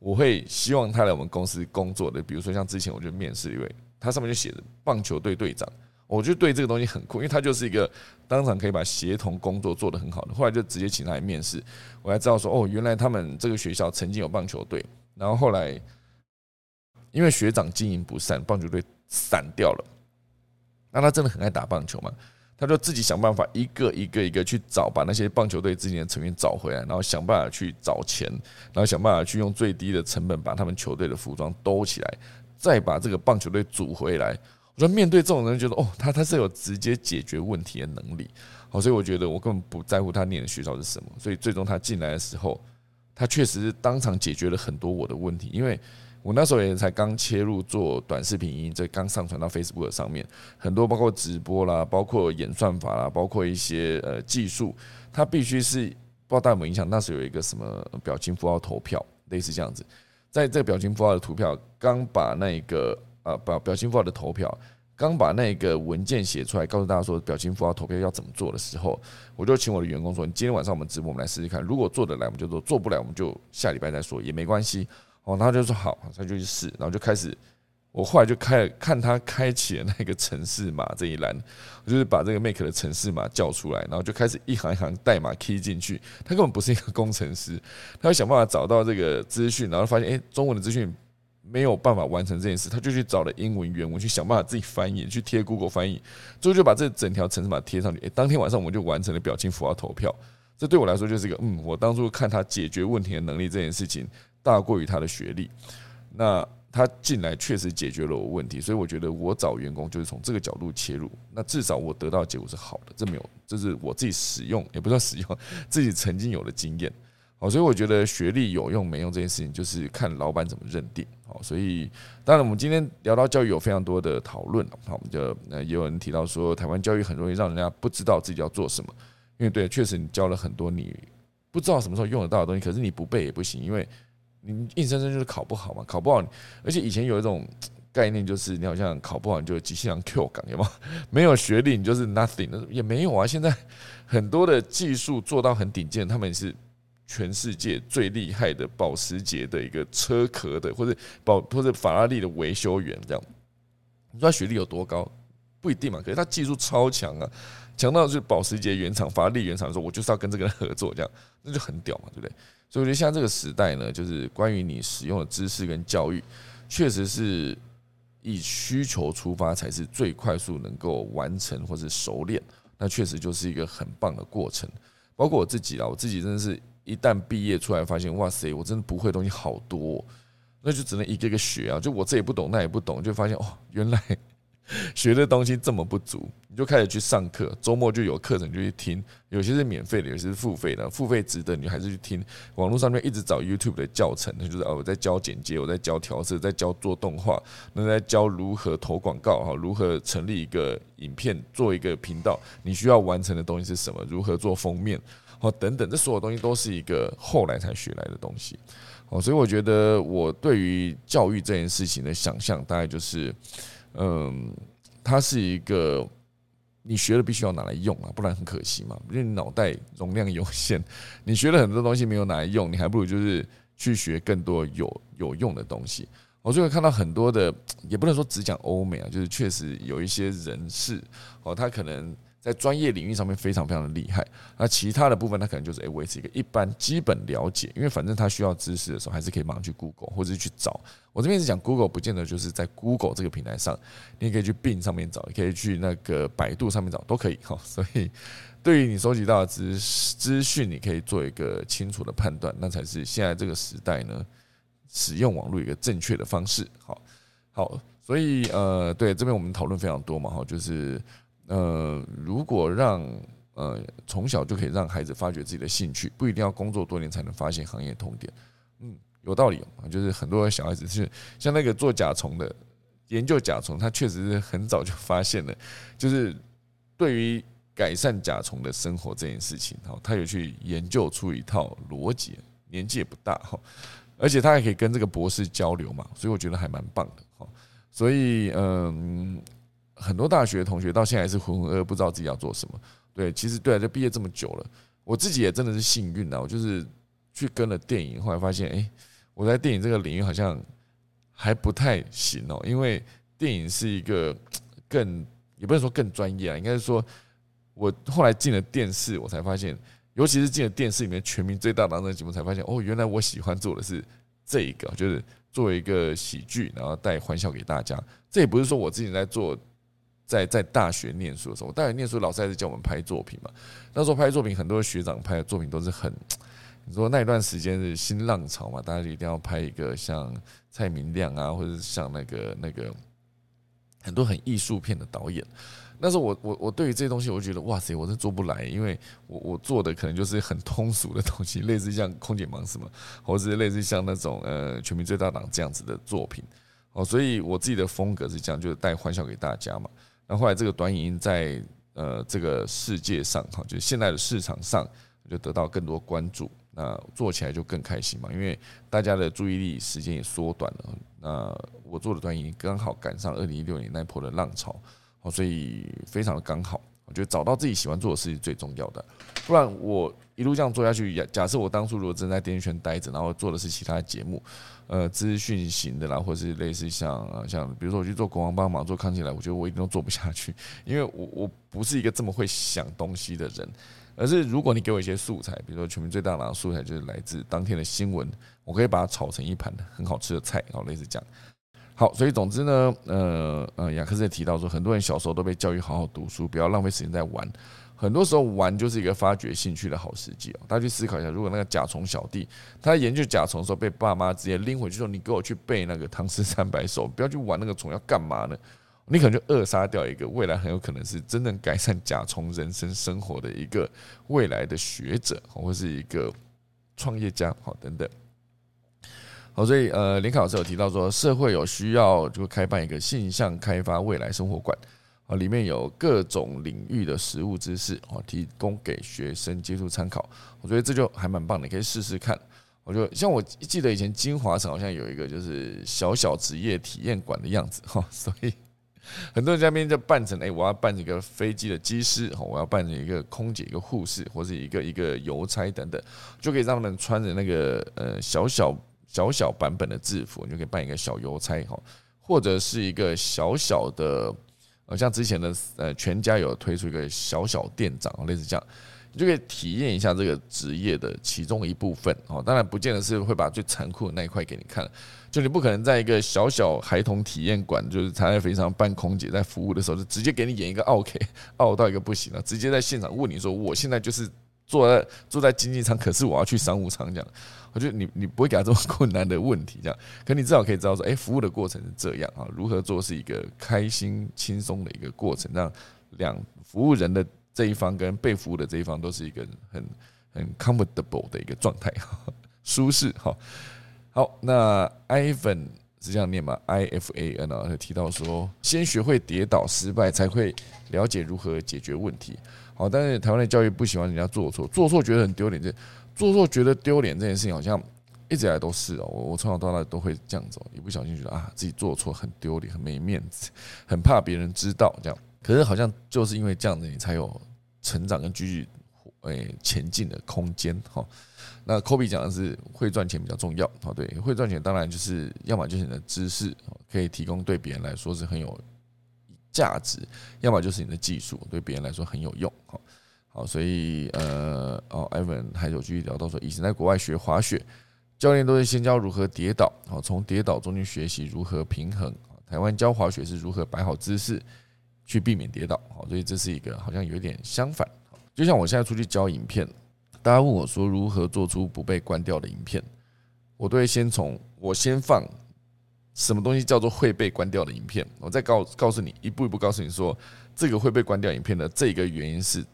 我会希望他来我们公司工作的，比如说像之前我就面试一位。他上面就写着棒球队队长，我就对这个东西很酷，因为他就是一个当场可以把协同工作做得很好的。后来就直接请他来面试，我才知道说哦，原来他们这个学校曾经有棒球队，然后后来因为学长经营不善，棒球队散掉了。那他真的很爱打棒球嘛？他就自己想办法一个一个一个去找，把那些棒球队之前的成员找回来，然后想办法去找钱，然后想办法去用最低的成本把他们球队的服装兜起来。再把这个棒球队组回来，我说面对这种人，觉得哦，他他是有直接解决问题的能力，好，所以我觉得我根本不在乎他念的学校是什么，所以最终他进来的时候，他确实当场解决了很多我的问题，因为我那时候也才刚切入做短视频，这刚上传到 Facebook 上面，很多包括直播啦，包括演算法啦，包括一些呃技术，它必须是不知道大家有没有印象，那时候有一个什么表情符号投票，类似这样子。在这个表情符号的图票刚把那个呃表表情符号的投票刚把那个文件写出来，告诉大家说表情符号投票要怎么做的时候，我就请我的员工说：“你今天晚上我们直播，我们来试试看。如果做得来，我们就做；做不来，我们就下礼拜再说，也没关系。”哦，他就说好，他就去试，然后就开始。我后来就开看他开启了那个城市码这一栏，我就是把这个 make 的城市码叫出来，然后就开始一行一行代码 key 进去。他根本不是一个工程师，他要想办法找到这个资讯，然后发现哎，中文的资讯没有办法完成这件事，他就去找了英文原文，去想办法自己翻译，去贴 Google 翻译，最后就把这整条城市码贴上去。哎，当天晚上我们就完成了表情符号投票。这对我来说就是一个嗯，我当初看他解决问题的能力这件事情大过于他的学历。那。他进来确实解决了我问题，所以我觉得我找员工就是从这个角度切入，那至少我得到结果是好的，这没有，这是我自己使用，也不算使用，[laughs] 自己曾经有的经验。好，所以我觉得学历有用没用这件事情，就是看老板怎么认定。好，所以当然我们今天聊到教育有非常多的讨论好，我们就呃也有人提到说，台湾教育很容易让人家不知道自己要做什么，因为对，确实你教了很多你不知道什么时候用得到的东西，可是你不背也不行，因为。你硬生生就是考不好嘛，考不好，而且以前有一种 [tsk] 概念，就是你好像考不好，你就机器人 Q 岗，有吗？[laughs] 没有学历，你就是 nothing，也没有啊。现在很多的技术做到很顶尖，他们是全世界最厉害的保时捷的一个车壳的，或者保或者法拉利的维修员这样。你说他学历有多高？不一定嘛，可是他技术超强啊，强到就是保时捷原厂、法拉利原厂说，我就是要跟这个人合作，这样那就很屌嘛，对不对？所以我觉得像这个时代呢，就是关于你使用的知识跟教育，确实是以需求出发，才是最快速能够完成或者熟练。那确实就是一个很棒的过程。包括我自己啊，我自己真的是一旦毕业出来，发现哇塞，我真的不会的东西好多，那就只能一个一个学啊。就我这也不懂，那也不懂，就发现哦，原来。[laughs] 学的东西这么不足，你就开始去上课。周末就有课程就去听，有些是免费的，有些是付费的。付费值得你还是去听。网络上面一直找 YouTube 的教程，那就是哦，我在教剪接，我在教调色，在教做动画，那在教如何投广告哈，如何成立一个影片，做一个频道，你需要完成的东西是什么？如何做封面哦，等等，这所有东西都是一个后来才学来的东西哦。所以我觉得我对于教育这件事情的想象，大概就是。嗯，它是一个你学了必须要拿来用啊，不然很可惜嘛。因为你脑袋容量有限，[laughs] 你学了很多东西没有拿来用，你还不如就是去学更多有有用的东西。我就会看到很多的，也不能说只讲欧美啊，就是确实有一些人士哦，他可能在专业领域上面非常非常的厉害。那其他的部分，他可能就是诶维持一个一般基本了解，因为反正他需要知识的时候，还是可以马上去 Google 或者去找。我这边是讲 Google，不见得就是在 Google 这个平台上，你也可以去 Bing 上面找，也可以去那个百度上面找，都可以哈。所以。对于你收集到的资资讯，你可以做一个清楚的判断，那才是现在这个时代呢使用网络一个正确的方式。好，好，所以呃，对这边我们讨论非常多嘛，哈，就是呃，如果让呃从小就可以让孩子发掘自己的兴趣，不一定要工作多年才能发现行业痛点。嗯，有道理啊，就是很多小孩子是像那个做甲虫的研究甲虫，他确实是很早就发现了，就是对于。改善甲虫的生活这件事情，哈，他有去研究出一套逻辑，年纪也不大，哈，而且他还可以跟这个博士交流嘛，所以我觉得还蛮棒的，哈。所以，嗯，很多大学同学到现在还是浑浑噩噩，不知道自己要做什么。对，其实对啊，就毕业这么久了，我自己也真的是幸运啊，我就是去跟了电影，后来发现，哎，我在电影这个领域好像还不太行哦，因为电影是一个 [tsk] 更，也不能说更专业啊，应该是说。我后来进了电视，我才发现，尤其是进了电视里面全民最大档的节目，才发现哦，原来我喜欢做的是这一个，就是作为一个喜剧，然后带欢笑给大家。这也不是说我自己在做，在在大学念书的时候，大学念书老师还是叫我们拍作品嘛。那时候拍作品，很多学长拍的作品都是很，你说那一段时间是新浪潮嘛，大家就一定要拍一个像蔡明亮啊，或者是像那个那个很多很艺术片的导演。那时候我我我对于这些东西，我觉得哇塞，我是做不来，因为我我做的可能就是很通俗的东西，类似像空姐忙什么，或者是类似像那种呃全民最大党这样子的作品，哦，所以我自己的风格是这样，就是带欢笑给大家嘛。那后来这个短影音在呃这个世界上哈，就是现在的市场上就得到更多关注，那做起来就更开心嘛，因为大家的注意力时间也缩短了。那我做的短影音刚好赶上二零一六年那波的浪潮。哦，所以非常的刚好，我觉得找到自己喜欢做的事情最重要的，不然我一路这样做下去，假假设我当初如果真在电视圈待着，然后做的是其他节目，呃，资讯型的啦，或是类似像像比如说我去做国王帮忙做康起来，我觉得我一定都做不下去，因为我 [laughs] 我不是一个这么会想东西的人，而是如果你给我一些素材，比如说全民最大的素材就是来自当天的新闻，我可以把它炒成一盘很好吃的菜，然后类似这样。好，所以总之呢，呃呃，雅克斯也提到说，很多人小时候都被教育好好读书，不要浪费时间在玩。很多时候玩就是一个发掘兴趣的好时机哦。大家去思考一下，如果那个甲虫小弟他研究甲虫的时候被爸妈直接拎回去说：“你给我去背那个唐诗三百首，[laughs] 不要去玩那个虫，要干嘛呢？”你可能就扼杀掉一个未来很有可能是真正改善甲虫人生生活的一个未来的学者，或是一个创业家，好等等。好，所以呃，林凯老师有提到说，社会有需要就开办一个性向开发未来生活馆啊，里面有各种领域的实物知识哦，提供给学生接触参考。我觉得这就还蛮棒的，可以试试看。我觉得像我记得以前金华城好像有一个就是小小职业体验馆的样子 [laughs] 哈，所以很多人在那边就扮成哎，我要扮一个飞机的机师哈，我要扮成一个空姐、一个护士或者一个一个邮差等等，就可以让他们穿着那个呃小小。小小版本的制服，你就可以扮一个小邮差哈，或者是一个小小的，呃，像之前的呃全家有推出一个小小店长，类似这样，你就可以体验一下这个职业的其中一部分哦。当然，不见得是会把最残酷的那一块给你看，就你不可能在一个小小孩童体验馆，就是他在飞机上扮空姐在服务的时候，就直接给你演一个 OK，[laughs] 傲到一个不行了，直接在现场问你说，我现在就是坐在坐在经济舱，可是我要去商务舱这样。我觉得你你不会给他这么 [laughs] 困难的问题，这样，可你至少可以知道说，哎，服务的过程是这样啊，如何做是一个开心轻松的一个过程，让两服务人的这一方跟被服务的这一方都是一个很很 comfortable 的一个状态，舒适哈。好，那 Ivan 是这样念吗？I F A N 啊，提到说，先学会跌倒失败，才会了解如何解决问题。好，但是台湾的教育不喜欢人家做错，做错觉得很丢脸，这。做错觉得丢脸这件事情，好像一直以来都是哦。我我从小到大都会这样子，一不小心觉得啊自己做错很丢脸，很没面子，[laughs] 很怕别人知道这样。可是好像就是因为这样子，你才有成长跟继续诶前进的空间哈。那 Kobe 讲的是会赚钱比较重要哦，对，会赚钱当然就是要么就是你的知识可以提供对别人来说是很有价值，要么就是你的技术对别人来说很有用。好，好，所以呃，哦，Evan 还有继续聊到说，以前在国外学滑雪，教练都是先教如何跌倒，好，从跌倒中去学习如何平衡。台湾教滑雪是如何摆好姿势去避免跌倒，好，所以这是一个好像有点相反。就像我现在出去教影片，大家问我说如何做出不被关掉的影片，我都会先从我先放。什么东西叫做会被关掉的影片？我再告告诉你，一步一步告诉你说，这个会被关掉影片的这个原因是，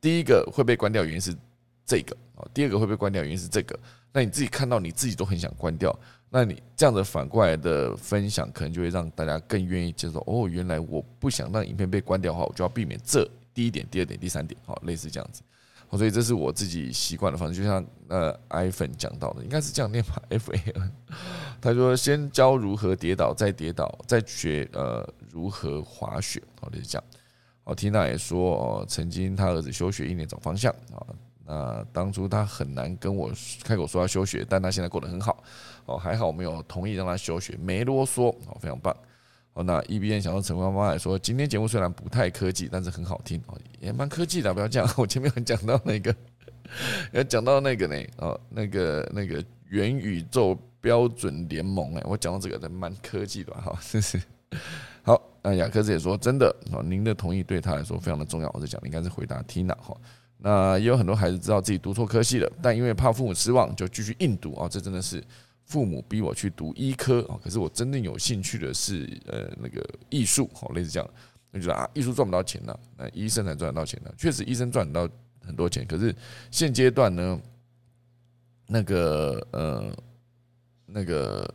第一个会被关掉原因是这个啊，第二个会被关掉原因是这个。那你自己看到你自己都很想关掉，那你这样子反过来的分享，可能就会让大家更愿意接受。哦，原来我不想让影片被关掉的话，我就要避免这第一点、第二点、第三点，好，类似这样子。所以这是我自己习惯的方式，就像呃，iPhone 讲到的，应该是这样念吧？[laughs] F A N，他说先教如何跌倒，再跌倒，再学呃如何滑雪，好，就是这样。哦，Tina 也说哦，曾经他儿子休学一年找方向啊，那当初他很难跟我开口说要休学，但他现在过得很好，哦，还好我没有同意让他休学，没啰嗦，哦，非常棒。哦，那 E B N 想到陈妈妈来说，今天节目虽然不太科技，但是很好听哦，也蛮科技的。不要这样，[laughs] 我前面有讲到那个，[laughs] 要讲到那个呢，哦，那个那个元宇宙标准联盟哎，我讲到这个，蛮科技的哈，是是。好，那雅克斯也说，真的啊，您的同意对他来说非常的重要。我在讲，应该是回答 Tina 哈。那也有很多孩子知道自己读错科系了，但因为怕父母失望，就继续硬读啊，这真的是。父母逼我去读医科啊，可是我真正有兴趣的是呃那个艺术，好类似这样，就觉得啊艺术赚不到钱了，那医生才赚得到钱呢。确实医生赚得到很多钱，可是现阶段呢，那个呃那个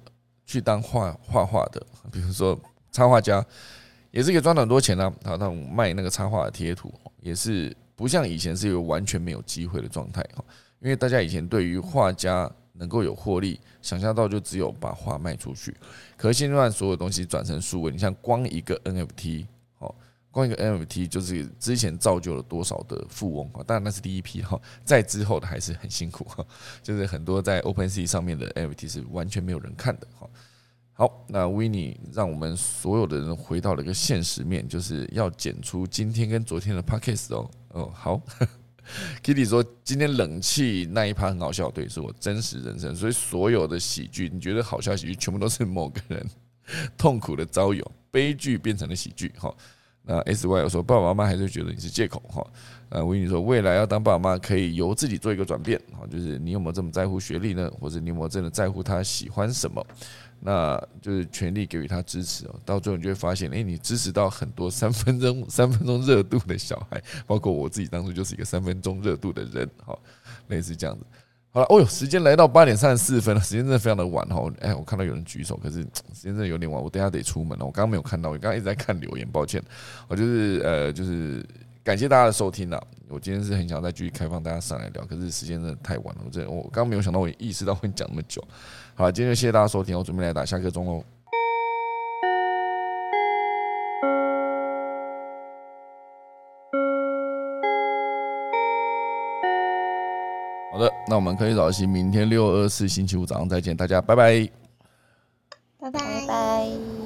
去当画画画的，比如说插画家，也是可以赚很多钱呢。他他卖那个插画的贴图，也是不像以前是一个完全没有机会的状态哈，因为大家以前对于画家。能够有获利，想象到就只有把画卖出去。可是现在所有东西转成数位，你像光一个 NFT，哦，光一个 NFT 就是之前造就了多少的富翁啊！当然那是第一批哈，在之后的还是很辛苦哈，就是很多在 OpenSea 上面的 NFT 是完全没有人看的哈。好，那 w i n n e 让我们所有的人回到了一个现实面，就是要剪出今天跟昨天的 Podcast 哦哦好。Kitty 说：“今天冷气那一趴很好笑，对，是我真实人生。所以所有的喜剧，你觉得好笑喜剧，全部都是某个人痛苦的遭遇，悲剧变成了喜剧。哈，那 S Y 有说爸爸妈妈还是觉得你是借口。哈，呃，我跟你说，未来要当爸爸妈妈，可以由自己做一个转变。哈，就是你有没有这么在乎学历呢？或者你有没有真的在乎他喜欢什么？”那就是全力给予他支持哦，到最后你就会发现，哎，你支持到很多三分钟、[laughs] 三分钟热度的小孩，包括我自己当初就是一个三分钟热度的人，好，类似这样子。好了，哦哟，时间来到八点三十四分了，时间真的非常的晚哈。哎，我看到有人举手，可是时间真的有点晚，我等下得出门了。我刚刚没有看到，我刚刚一直在看留言，抱歉。我就是呃，就是感谢大家的收听了。我今天是很想再继续开放大家上来聊，可是时间真的太晚了，我这我刚刚没有想到，我意识到会讲那么久。好，今天谢谢大家收听，我准备来打下课钟喽。好的，那我们科技早析，明天六二四星期五早上再见，大家拜拜，拜拜拜。